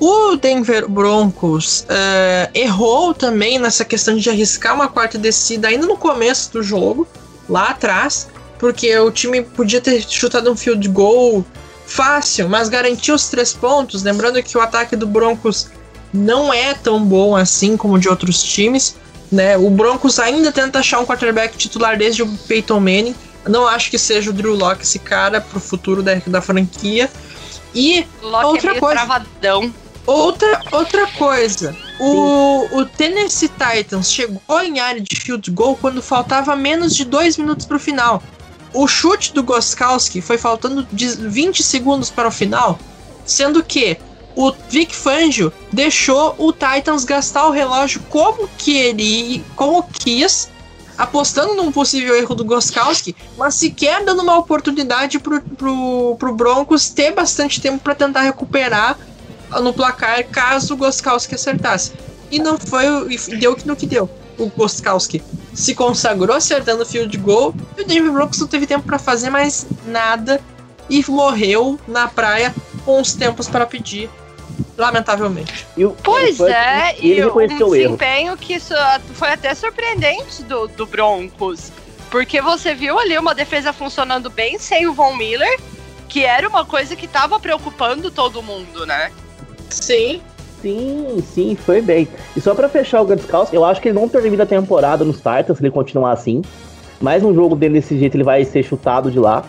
o Denver Broncos uh, errou também nessa questão de arriscar uma quarta descida ainda no começo do jogo, lá atrás, porque o time podia ter chutado um field goal fácil, mas garantiu os três pontos. Lembrando que o ataque do Broncos não é tão bom assim como de outros times. Né? O Broncos ainda tenta achar um quarterback titular desde o Peyton Manning. Não acho que seja o Drew Locke esse cara pro futuro da, da franquia. E Locke é outra é coisa. Travadão. Outra, outra coisa. O, o Tennessee Titans chegou em área de field goal quando faltava menos de dois minutos para o final. O chute do Goskowski foi faltando 20 segundos para o final, sendo que o Vic Fangio deixou o Titans gastar o relógio como que ele como quis, apostando num possível erro do Goskowski, mas sequer dando uma oportunidade pro, pro, pro Broncos ter bastante tempo para tentar recuperar no placar caso o Goskowski acertasse. E não foi, e deu no que deu. O Goskowski se consagrou acertando o field goal e o Denver Broncos não teve tempo para fazer mais nada e morreu na praia com os tempos para pedir lamentavelmente. O, pois é, e um desempenho que isso foi até surpreendente do, do Broncos. Porque você viu ali uma defesa funcionando bem sem o Von Miller, que era uma coisa que estava preocupando todo mundo, né? Sim. Sim, sim, foi bem. E só para fechar o Gantskowski, eu acho que ele não termina a temporada nos Titans se ele continuar assim. Mais um jogo dele desse jeito, ele vai ser chutado de lá.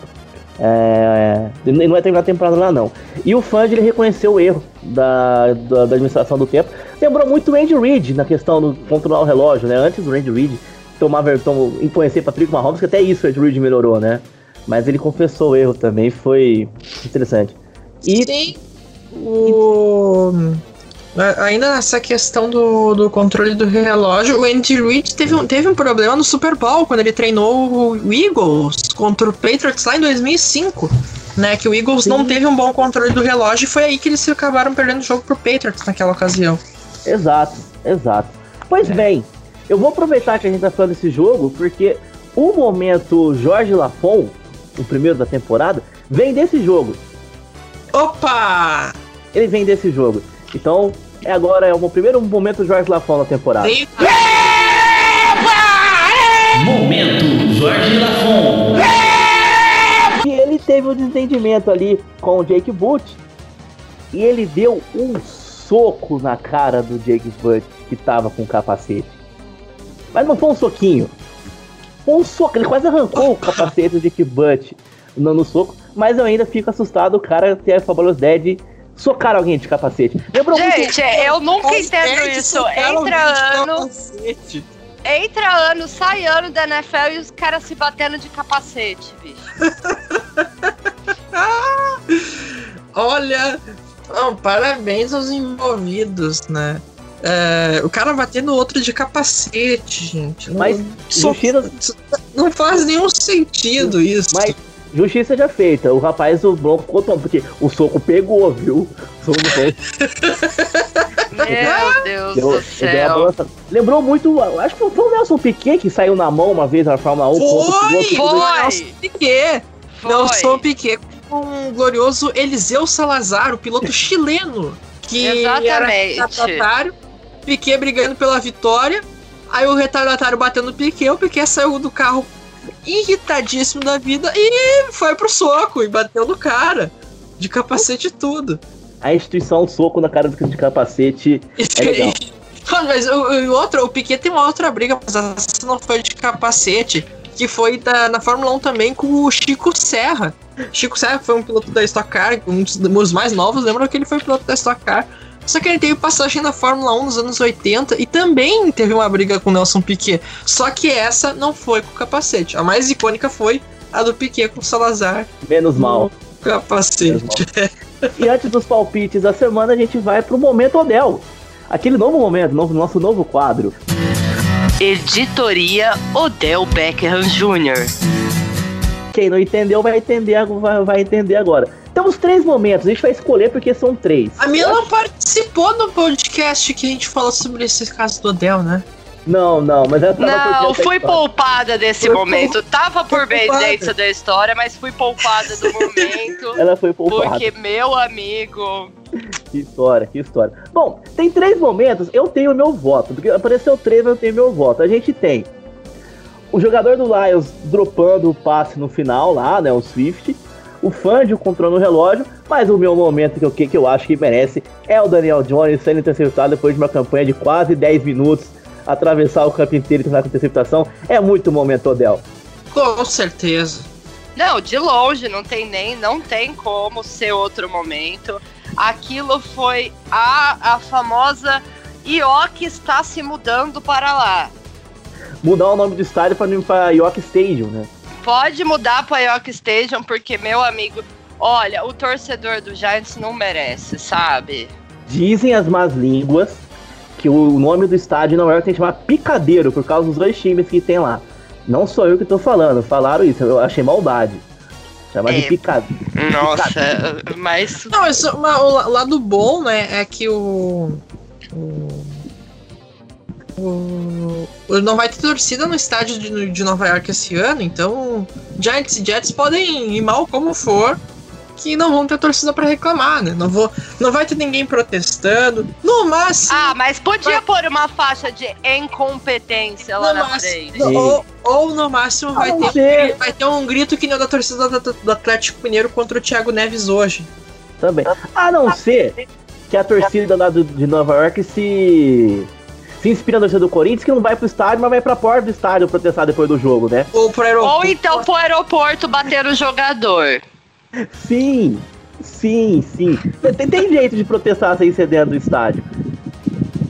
É, ele não vai terminar a temporada lá, não. E o Fund ele reconheceu o erro da, da, da, administração do tempo. Lembrou muito o Andy Reid na questão do controlar o relógio, né? Antes do Andy Reid tomar tom, conhecer Patrick Mahomes, que até isso o Andy Reid melhorou, né? Mas ele confessou o erro também, foi interessante. E Sim. O... Ainda nessa questão do, do controle do relógio, o Andy Reid teve um, teve um problema no Super Bowl, quando ele treinou o Eagles contra o Patriots lá em 2005. Né, que o Eagles Sim. não teve um bom controle do relógio e foi aí que eles acabaram perdendo o jogo pro Patriots naquela ocasião. Exato, exato. Pois é. bem, eu vou aproveitar que a gente tá falando desse jogo, porque o momento Jorge Lafon, o primeiro da temporada, vem desse jogo. Opa! Ele vem desse jogo. Então, é agora é o primeiro momento Jorge Lafon na temporada. Sim. Momento Jorge Lafon. E ele teve um desentendimento ali com o Jake Butch. E ele deu um soco na cara do Jake Butch que tava com o capacete. Mas não foi um soquinho. Foi um soco, ele quase arrancou o capacete do Jake Butch no, no soco. Mas eu ainda fico assustado o cara ter a Fabulous Dead socar alguém de capacete. Lembrou Gente, muito... eu nunca entendo isso. Entra ano. Entra ano, sai ano da NFL e os caras se batendo de capacete, bicho. Olha, oh, parabéns aos envolvidos, né? É, o cara batendo outro de capacete, gente. Mas não, não faz nenhum sentido isso. Mas Justiça já feita. O rapaz, o Bronco contou, porque o soco pegou, viu? O soco Meu Deus deu, do céu. Lembrou muito, acho que foi o Nelson Piquet que saiu na mão uma vez na Fórmula 1. Foi! Foi! Nelson Piquet. Foi. Nelson Piquet com o glorioso Eliseu Salazar, o piloto chileno. Que Exatamente. era retardatário. Piquet brigando pela vitória. Aí o retardatário batendo no Piquet, o Piquet saiu do carro irritadíssimo da vida e foi pro soco e bateu no cara. De capacete tudo. A instituição soco na cara de capacete é legal. mas o, o, outro, o Piquet tem uma outra briga, mas essa não foi de capacete, que foi da, na Fórmula 1 também com o Chico Serra. Chico Serra foi um piloto da Stock Car, um dos mais novos, lembram que ele foi piloto da Stock Car. Só que ele teve passagem na Fórmula 1 nos anos 80 e também teve uma briga com o Nelson Piquet. Só que essa não foi com o capacete. A mais icônica foi a do Piquet com o Salazar. Menos mal. Capacete. e antes dos palpites da semana, a gente vai pro Momento Odell. Aquele novo momento, novo, nosso novo quadro. Editoria Odell Beckham Jr. Quem não entendeu vai entender, vai, vai entender agora. Temos três momentos, a gente vai escolher porque são três. A minha não participou no podcast que a gente falou sobre esse caso do Odell, né? Não, não, mas ela tava Não, fui história. poupada desse Foi momento. Tava por dentro da história, mas fui poupada do momento. Ela foi poupada. Porque, meu amigo. Que história, que história. Bom, tem três momentos, eu tenho meu voto. Porque apareceu três, eu tenho meu voto. A gente tem o jogador do Lions dropando o passe no final lá, né? O Swift. O Fangio controlando o relógio. Mas o meu momento que eu, que, que eu acho que merece é o Daniel Jones sendo interceptado depois de uma campanha de quase 10 minutos. Atravessar o campo inteiro e tentar com interceptação. É muito momento, Odell. Com certeza. Não, de longe, não tem nem, não tem como ser outro momento. Aquilo foi a, a famosa IO que está se mudando para lá. Mudar o nome do estádio pra, pra York Stadium, né? Pode mudar para York Stadium, porque, meu amigo, olha, o torcedor do Giants não merece, sabe? Dizem as más línguas que o nome do estádio não é tem que chamar Picadeiro, por causa dos dois times que tem lá. Não sou eu que tô falando, falaram isso, eu achei maldade. Chamar de É. Picadeiro. Nossa, mas. Não, mas o, lado bom, né, é que o. O. o- não vai ter torcida no estádio de, de Nova York esse ano, então Giants e Jets podem ir mal como for, que não vão ter torcida pra reclamar, né? Não, vou, não vai ter ninguém protestando. No máximo. Ah, mas podia pôr uma faixa de incompetência lá no na máximo- frente. Ou, ou no máximo vai ter, um ser- vai ter um grito que nem o da torcida do, do Atlético Mineiro contra o Thiago Neves hoje. Também. A não ser que a torcida lá do- de Nova York se. Se inspira na torcida do Corinthians, que não vai pro estádio, mas vai pra porta do estádio protestar depois do jogo, né? Ou pro aeroporto. Ou então pro aeroporto bater o jogador. Sim, sim, sim. Tem, tem jeito de protestar sem ser dentro do estádio.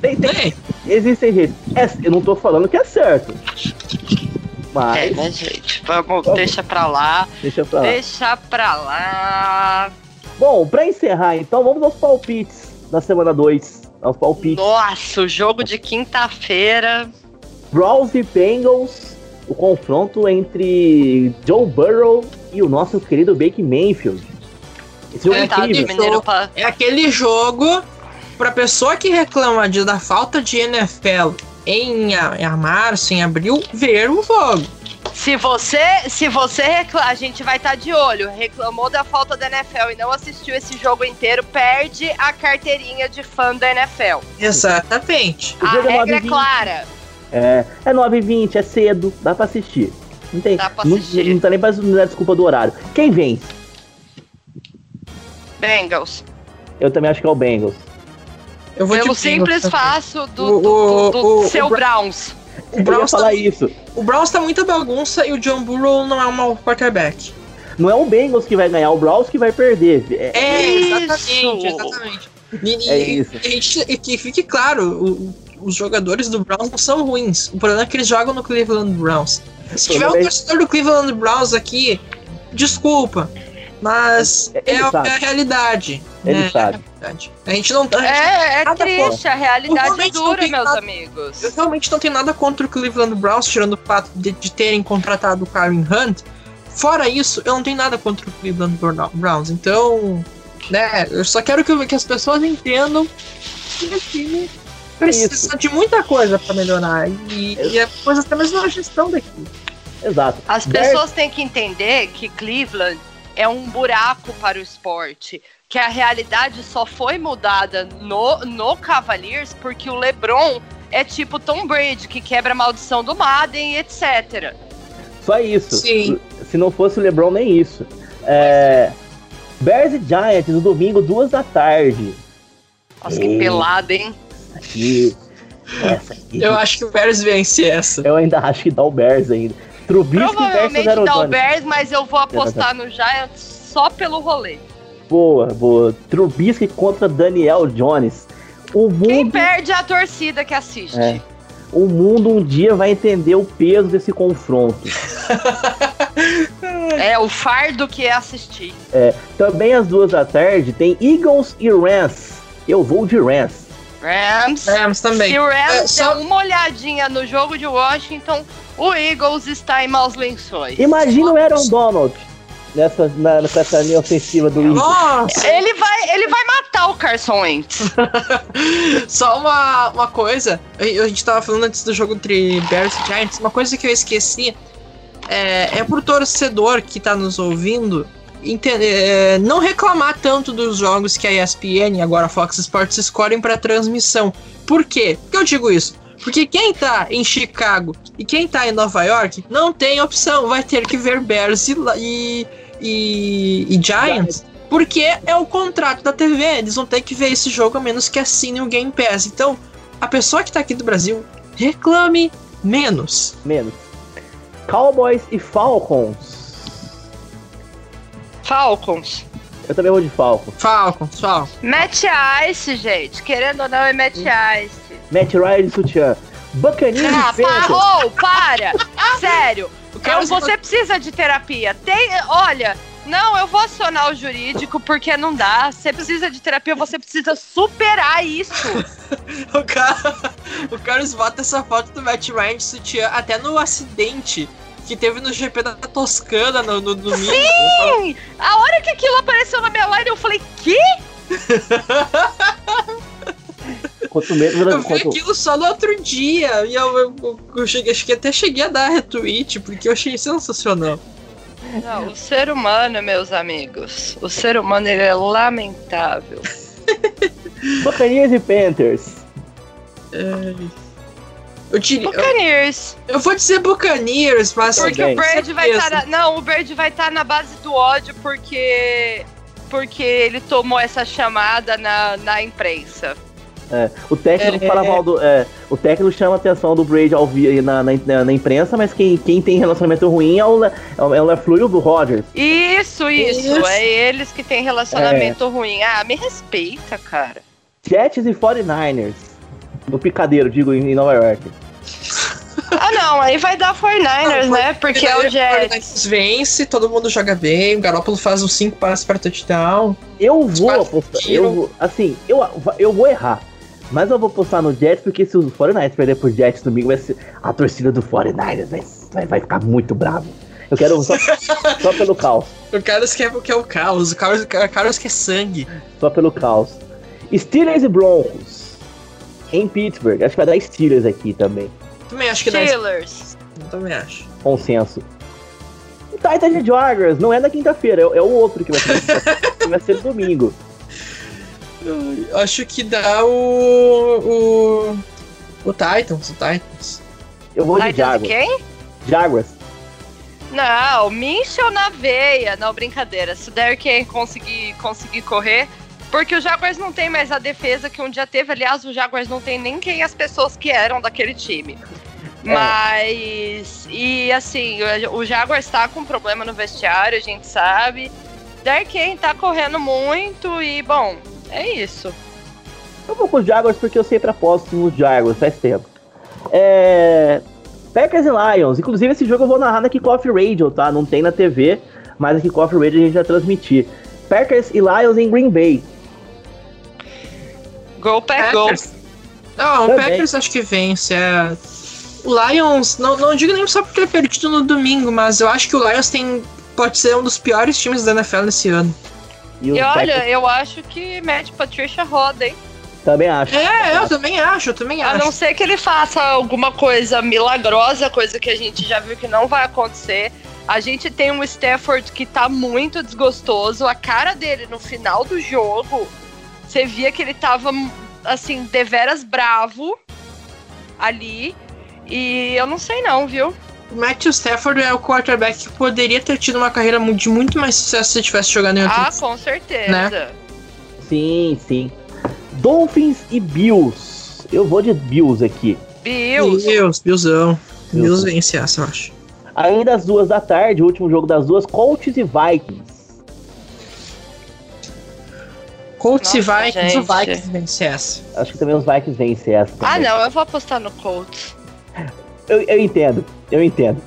Tem, tem, Tem. existem jeitos. É, eu não tô falando que é certo. É, Mas, né, gente? Vamos, deixa pra lá. deixa pra lá. Deixa pra lá. Bom, pra encerrar então, vamos aos palpites da semana 2. Aos palpites. Nossa, o jogo de quinta-feira. Browns e Bengals, o confronto entre Joe Burrow e o nosso querido Baker Mayfield. Esse jogo é, incrível. É aquele jogo pra pessoa que reclama de, da falta de NFL em, a- em março, em abril, ver o jogo. Se você, se você recla... a gente vai estar de olho. Reclamou da falta da NFL e não assistiu esse jogo inteiro, perde a carteirinha de fã da NFL. Exatamente. O A é regra é 9h20. clara. É, é 9h20, é cedo, dá pra assistir. Não tem, Dá pra não, assistir. não tá nem pra não dar desculpa do horário. Quem vence? Bengals. Eu também acho que é o Bengals. Eu vou Pelo simples fácil do, O- do, do- o- do o seu Bra- Browns. O Eu ia Browns, falar tá, isso. o Browns tá muita bagunça e o John Burrow não é um mau quarterback. Não é o Bengals que vai ganhar, o Browns que vai perder. É, É, Isso. exatamente, exatamente. E, É isso. e a gente, e que fique claro, o- os jogadores do Browns não são ruins. O problema é que eles jogam no Cleveland Browns. Se tiver um é- torcedor do Cleveland Browns aqui, desculpa. Mas é, é a realidade. Ele né? sabe. É a gente não. a gente- É, é nada triste, a realidade é realmente não dura, tem meus nada- amigos. Eu realmente não tenho nada contra o Cleveland Browns, tirando o fato de, de terem contratado o Karen Hunt. Fora isso, eu não tenho nada contra o Cleveland Brown- Browns. Então, né, eu só quero que, que as pessoas entendam que o time precisa de muita coisa pra melhorar. E, e é coisa até mesmo na gestão daqui. Exato. As pessoas têm que entender que Cleveland é um buraco para o esporte. Que a realidade só foi mudada no, no Cavaliers porque o LeBron é tipo Tom Brady, que quebra a maldição do Madden e etc. Só isso. Sim. Se não fosse o LeBron, nem isso. É, Bears e Giants, no domingo, duas da tarde. Nossa, que pelada, hein? Aqui. Essa aqui. Eu acho que o Bears vence essa. Eu ainda acho que dá o Bears ainda. Trubisky Provavelmente dá o. Bears, mas eu vou apostar no Giants só pelo rolê. Boa, boa. Trubisky contra Daniel Jones. O Quem mundo, perde é a torcida que assiste. É. o mundo um dia vai entender o peso desse confronto. É o fardo que é assistir. Também às duas da tarde tem Eagles e Rams. Eu vou de Rams. Rams. Rams também. Se o Rams É, só- der uma olhadinha no jogo de Washington, o Eagles está em maus lençóis. Imagina o Aaron Donald nessa, na, nessa linha ofensiva do. Nossa! Ele vai, ele vai matar o Carson Wentz? Só uma, uma coisa, a a gente tava falando antes do jogo entre Bears e Giants, uma coisa que eu esqueci é, é pro torcedor que tá nos ouvindo entender, é, não reclamar tanto dos jogos que a ESPN e agora a Fox Sports escolhem para transmissão. Por quê? Por que eu digo isso? Porque quem tá em Chicago e quem tá em Nova York não tem opção, vai ter que ver Bears e, e, e, e Giants. Porque é o contrato da TV, eles vão ter que ver esse jogo a menos que assine o Game Pass. Então, a pessoa que tá aqui do Brasil, reclame menos. Menos. Cowboys e Falcons. Falcons. Eu também vou de Falcons. Falcons, Falcons. Match Ice, gente. Querendo ou não, é Match Ice. Matt Ryan e Sutiã. Buccaneers Ah, e parou, para! Sério. Eu, você precisa de terapia. Tem, olha, não, eu vou acionar o jurídico porque não dá. Você precisa de terapia, você precisa superar isso. O, cara, o Carlos bota essa foto do Matt Ryan de sutiã até no acidente que teve no GP da Toscana no, no domingo. Sim! A hora que aquilo apareceu na minha live, eu falei, que? Quanto menos, Eu vi quanto, aquilo só no outro dia. E eu, eu, eu, eu cheguei, acho que até cheguei a dar retweet, porque eu achei sensacional. Não, o ser humano, meus amigos, o ser humano ele é lamentável. Buccaneers e Panthers. Eu, diria, eu, Buccaneers. eu vou dizer Buccaneers, mas Porque Bem. o Bird vai estar na... Não, o Bird vai estar na base do ódio porque porque ele tomou essa chamada na, na imprensa. É, o técnico É. fala mal do. é, o técnico chama a atenção do Brady ao vi- na, na, na- imprensa, mas quem, quem tem relacionamento ruim é o, Le- é o, é o LeFleur do Rodgers. Isso, isso, Isso. É eles que têm relacionamento ruim. Ah, me respeita, cara. Jets e 49ers. No picadeiro, digo, em em Nova York. Ah, não, aí vai dar 49ers, Não, né? Porque é o Jets. vence, todo mundo joga bem, o Garoppolo faz uns 5 passes para touchdown. Eu vou apostar. Eu vou, assim, eu, eu vou errar. Mas eu vou apostar no Jets, porque se os 49ers perder pro Jets domingo, vai ser, a torcida do 49ers vai, vai, vai ficar muito bravo. Eu quero só, só pelo caos. O Carlos quer, quer o caos, o Carlos, o Carlos quer sangue. Só pelo caos. Steelers e Broncos. Em Pittsburgh. Acho que vai dar Steelers aqui também. Também acho que dá. Steelers. Também acho. Consenso. O Titans e Jaguars não é na quinta-feira, é, é o outro que vai ser, que vai ser domingo. Eu acho que dá o. O. O Titans, o Titans. Eu vou de Titans Jaguars. quem? Jaguars. Não, Minchel na veia. Não, brincadeira. Se o Derrick Henry conseguir, conseguir correr. Porque o Jaguars não tem mais a defesa que um dia teve. Aliás, o Jaguars não tem nem quem as pessoas que eram daquele time. É. Mas. E assim, o Jaguars tá com problema no vestiário, a gente sabe. Derrick Henry tá correndo muito e, bom, é isso. Eu vou com os Jaguars porque eu sempre aposto nos Jaguars, faz tempo. É... Packers e Lions. Inclusive, esse jogo eu vou narrar na Kickoff Radio, tá? Não tem na TV, mas na Kickoff Radio a gente vai transmitir. Packers e Lions em Green Bay. Go Pack Go. Packers. Não, o. Packers acho que vence. É... O Lions, não, não digo nem só por ter perdido no domingo, mas eu acho que o Lions tem. Pode ser um dos piores times da NFL nesse ano. E, E olha, Packers eu acho que Matt Patricia roda, hein? também acho. É, eu também acho, eu também A acho. não ser que ele faça alguma coisa milagrosa, coisa que a gente já viu que não vai acontecer. A gente tem um Stafford que tá muito desgostoso. A cara dele no final do jogo, você via que ele tava, assim, deveras bravo ali. E eu não sei não, viu? O Matthew Stafford é o quarterback que poderia ter tido uma carreira de muito mais sucesso se tivesse jogado em outro Ah, com certeza. Né? Sim, sim. Dolphins e Bills. Eu vou de Bills aqui. Bills. Bills, Billzão. Bills. Vence essa, eu acho. Ainda às duas da tarde, o último jogo das duas, Colts e Vikings. Colts e Nossa, Vikings, o gente. Vikings vence essa. Acho que também os Vikings vencem essa. Ah, também. não, eu vou apostar no Colts. Eu, eu entendo, eu entendo.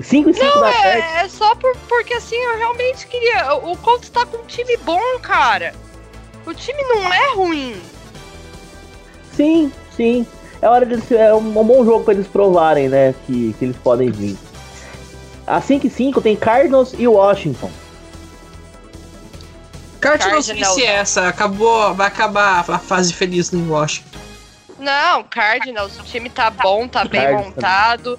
5 e 5 da tarde. É, é só por, porque assim, eu realmente queria. O Colts tá com um time bom, cara. O time não é ruim. Sim, sim. É hora de é um, um bom jogo pra eles provarem, né? Que, que eles podem vir. A 5 e 5 tem Cardinals e Washington. Cardinals Cardinals. vence essa, acabou, vai acabar a fase feliz no Washington. Não, Cardinals, o time tá bom, tá bem Cardinals montado.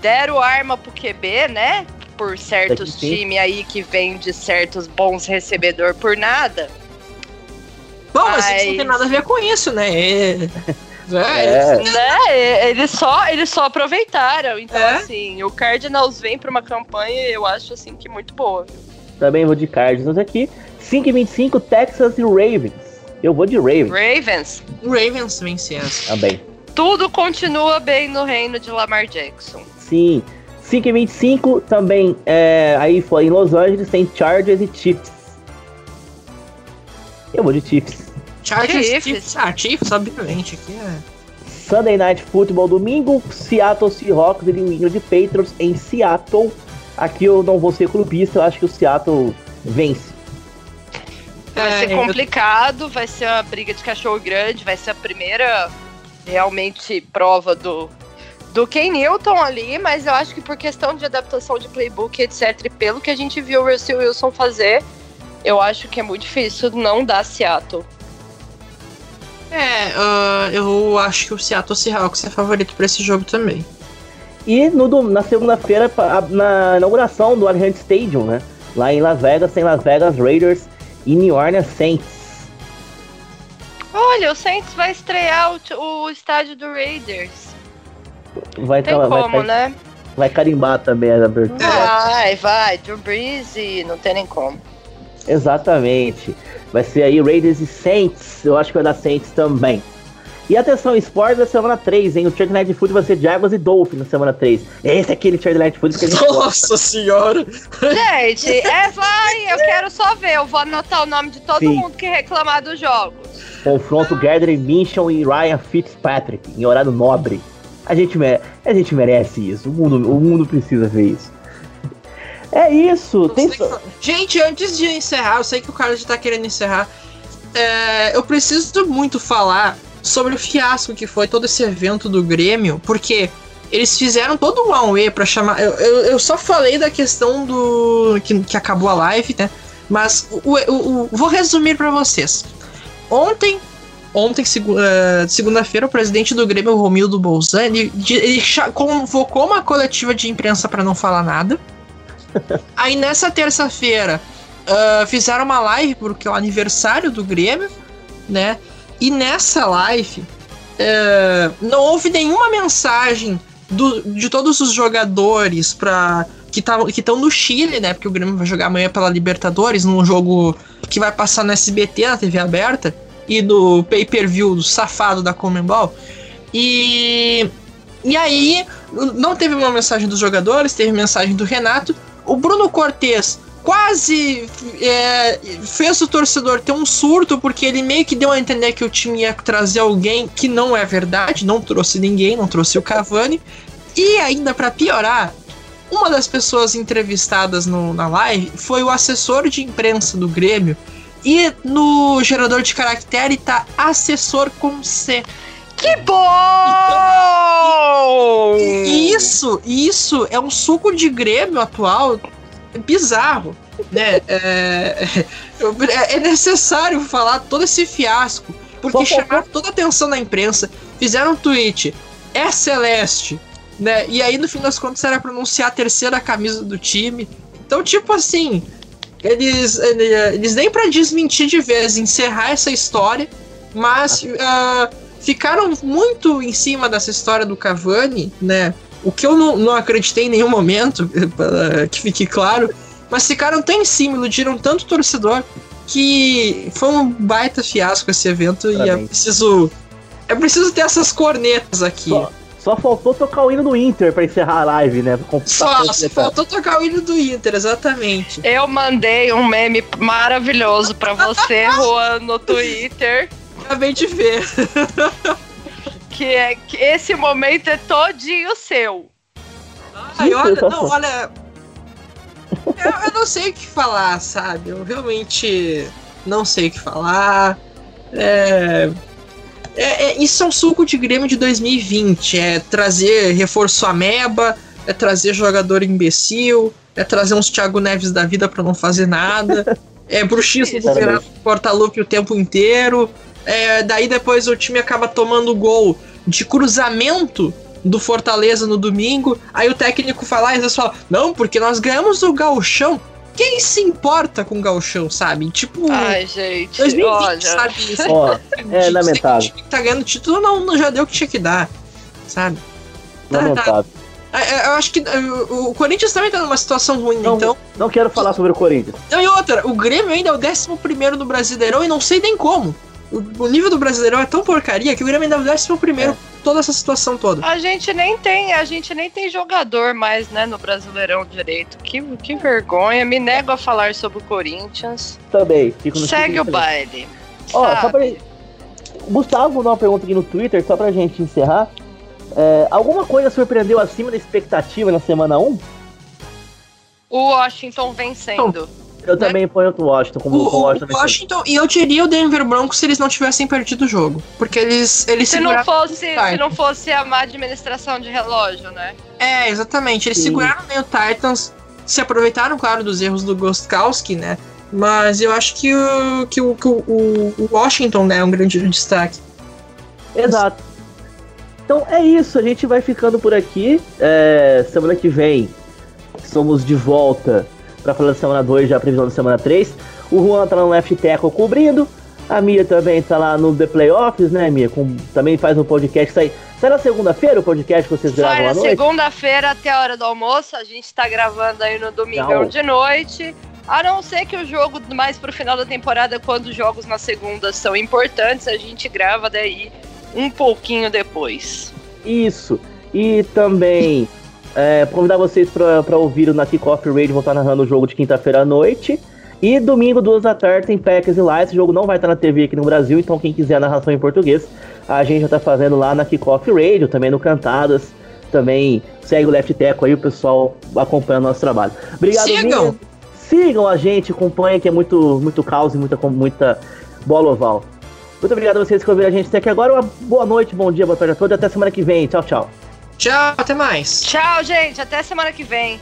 Deram arma pro QB, né? Por certos times aí que vêm de certos bons recebedor por nada. Bom, mas isso não Mas- tem nada a ver com isso, né? É, é, É. Né? Eles só, eles só aproveitaram. Então, É? assim, o Cardinals vem pra uma campanha, eu acho assim que muito boa. Também vou de Cardinals aqui. 5 e 25, Texas e Ravens. Eu vou de Ravens Ravens, Ravens vence essa. também. tudo continua bem no reino de Lamar Jackson. Sim. 5 e 25 também. É, aí foi em Los Angeles, tem Chargers e Chiefs. Eu vou de Chiefs. Chargers, Chiefs. Chiefs. Ah, Chiefs, obviamente. Aqui é. Sunday Night Football domingo, Seattle Seahawks e New England Patriots em Seattle. Aqui eu não vou ser clubista, eu acho que o Seattle vence. Vai É, ser eu- complicado, vai ser uma briga de cachorro grande, vai ser a primeira realmente prova do, do Ken Newton ali, mas eu acho que por questão de adaptação de playbook, etc., e pelo que a gente viu o Russell Wilson fazer, eu acho que é muito difícil não dar Seattle. É, ah, eu acho que o Seattle Seahawks é favorito pra esse jogo também. E no, na segunda-feira, a- na inauguração do Allegiant Stadium, né? Lá em Las Vegas, tem Las Vegas Raiders e New Orleans Saints. Olha, o Saints vai estrear o, o estádio do Raiders. Vai, Tem vai, como, vai, né? vai carimbar também a abertura. Vai, vai. Drew Brees e não tem nem como. Exatamente. Vai ser aí Raiders e Saints. Eu acho que vai dar Saints também. E atenção, esporte da semana 3, hein? O Thursday Night Football vai ser Jaguars e Dolphins na semana 3. Esse é aquele Thursday Night Football que a gente gosta. Nossa senhora! Gente, é, vai, eu quero só ver. Eu vou anotar o nome de todo Sim. mundo que reclamar dos jogos. Confronto Gardner Minshew e Ryan Fitzpatrick em horário nobre. A gente, mere- a gente merece isso. O mundo, o mundo precisa ver isso. É isso. Tem só- Gente, antes de encerrar, eu sei que o cara já tá querendo encerrar. é, eu preciso muito falar sobre o fiasco que foi todo esse evento do Grêmio, porque eles fizeram todo um one pra chamar. Eu, eu, eu só falei da questão do. que, que acabou a live, né? Mas o, o- o- vou resumir pra vocês. Ontem. Ontem, segu- eh, segunda-feira, o presidente do Grêmio, Romildo Bolzan, ele, ele convocou uma coletiva de imprensa pra não falar nada. Aí nessa terça-feira ah, fizeram uma live porque é o aniversário do Grêmio, né? E nessa live eh, não houve nenhuma mensagem do- de todos os jogadores para que estão no Chile, né? Porque o Grêmio vai jogar amanhã pela Libertadores, num jogo que vai passar no SBT, na TV aberta, e do pay-per-view do safado da Comembol. E, e aí, não teve uma mensagem dos jogadores, teve mensagem do Renato. O Bruno Cortez quase é, fez o torcedor ter um surto, porque ele meio que deu a entender que o time ia trazer alguém que não é verdade, não trouxe ninguém, não trouxe o Cavani. E ainda para piorar, uma das pessoas entrevistadas no- na live foi o assessor de imprensa do Grêmio. E no gerador de caractere tá assessor com C. Que bom! E isso, isso é um suco de Grêmio atual bizarro, né? É, é- é necessário falar todo esse fiasco, porque chamaram toda a atenção da imprensa, fizeram um tweet, é Celeste, né? E aí no fim das contas era pronunciar a terceira camisa do time. Então, tipo assim, eles, eles nem pra desmentir de vez, encerrar essa história, mas ah, ficaram muito em cima dessa história do Cavani, né? O que eu não, não acreditei em nenhum momento, para que fique claro, mas ficaram tão em cima, iludiram tanto o torcedor, que foi um baita fiasco esse evento e é Parabéns. preciso. É preciso ter essas cornetas aqui. Só, só faltou tocar o hino do Inter pra encerrar a live, né? Só, só faltou tocar o hino do Inter, exatamente. Eu mandei um meme maravilhoso pra você, Juan, no Twitter. Acabei de ver. Que é que esse momento é todinho seu. Ai, Isso, olha, só não, olha. Eu, eu não sei o que falar, sabe? Eu realmente não sei o que falar. É, é- é- isso é um suco de Grêmio de 2020. É trazer reforço ameba, é trazer jogador imbecil, é trazer uns Thiago Neves da vida pra não fazer nada. É bruxismo do. Renato Portaluppi o tempo inteiro. É, daí depois o time acaba tomando gol de cruzamento do Fortaleza no domingo. Aí o técnico fala e eles falam: Não, porque nós ganhamos o gauchão. Quem se importa com o gauchão, sabe? Tipo, Ai, gente, 2020, olha. sabe? Isso Ó, é lamentável. O time que tá ganhando título não, não já deu o que tinha que dar, sabe? Tá, tá. Lamentável. É, é, Eu acho que é, o Corinthians também tá numa situação ruim, Não, então. não quero falar sobre o Corinthians. Não, e outra, o Grêmio ainda é o 11 no Brasileirão e não sei nem como. O, o nível do Brasileirão é tão porcaria que o Grêmio ainda é o 11 É. toda essa situação toda. A gente nem tem, a gente nem tem jogador mais, né, no Brasileirão direito. Que, que vergonha. Me nego a falar sobre o Corinthians. Também. Fico no Segue o baile. Ó, só sabe? pra... O Gustavo mandou uma pergunta aqui no Twitter, só pra gente encerrar. É, alguma coisa surpreendeu acima da expectativa na semana 1? O Washington vencendo. Eu também ponho o Washington como O, Washington. o Washington, e eu diria o Denver Broncos se eles não tivessem perdido o jogo. Porque eles, eles Se não seguraram. fosse, se não fosse a má administração de relógio, né? É, exatamente. Eles Sim. seguraram bem o Titans, se aproveitaram, claro, dos erros do Gostkowski, né? Mas eu acho que o, que o, que o- o Washington né, é um grande destaque. Exato. Então é isso, a gente vai ficando por aqui. É, semana que vem somos de volta pra falar da semana 2, já a previsão da semana 3. O Juan tá lá no Left Tackle cobrindo. A Mia também tá lá no The Playoffs, né, Mia? Com, também faz um podcast. Sai, sai na segunda-feira o podcast que vocês Sai gravam na à noite? segunda-feira até a hora do almoço. A gente tá gravando aí no domingão Não. de noite. A não ser que o jogo mais pro final da temporada, quando os jogos na segunda são importantes, a gente grava daí um pouquinho depois. Isso. E também é, convidar vocês pra pra ouvir o na Kickoff Radio, vou estar narrando o jogo de quinta-feira à noite. E domingo, duas da tarde, tem Packers e Lions. Esse jogo não vai estar na TV aqui no Brasil, então quem quiser a narração em português, a gente já tá fazendo lá na Kickoff Radio, também no Cantadas. Também segue o Left Teco aí, o pessoal acompanhando o nosso trabalho. Obrigado, Sigam! Mia. Sigam a gente, acompanhem que é muito, muito caos e muita, muita bola oval. Muito obrigado a vocês que ouviram a gente até aqui agora. Uma boa noite, bom dia, boa tarde a todos. Até semana que vem. Tchau, tchau. Tchau, até mais. Tchau, gente. Até semana que vem.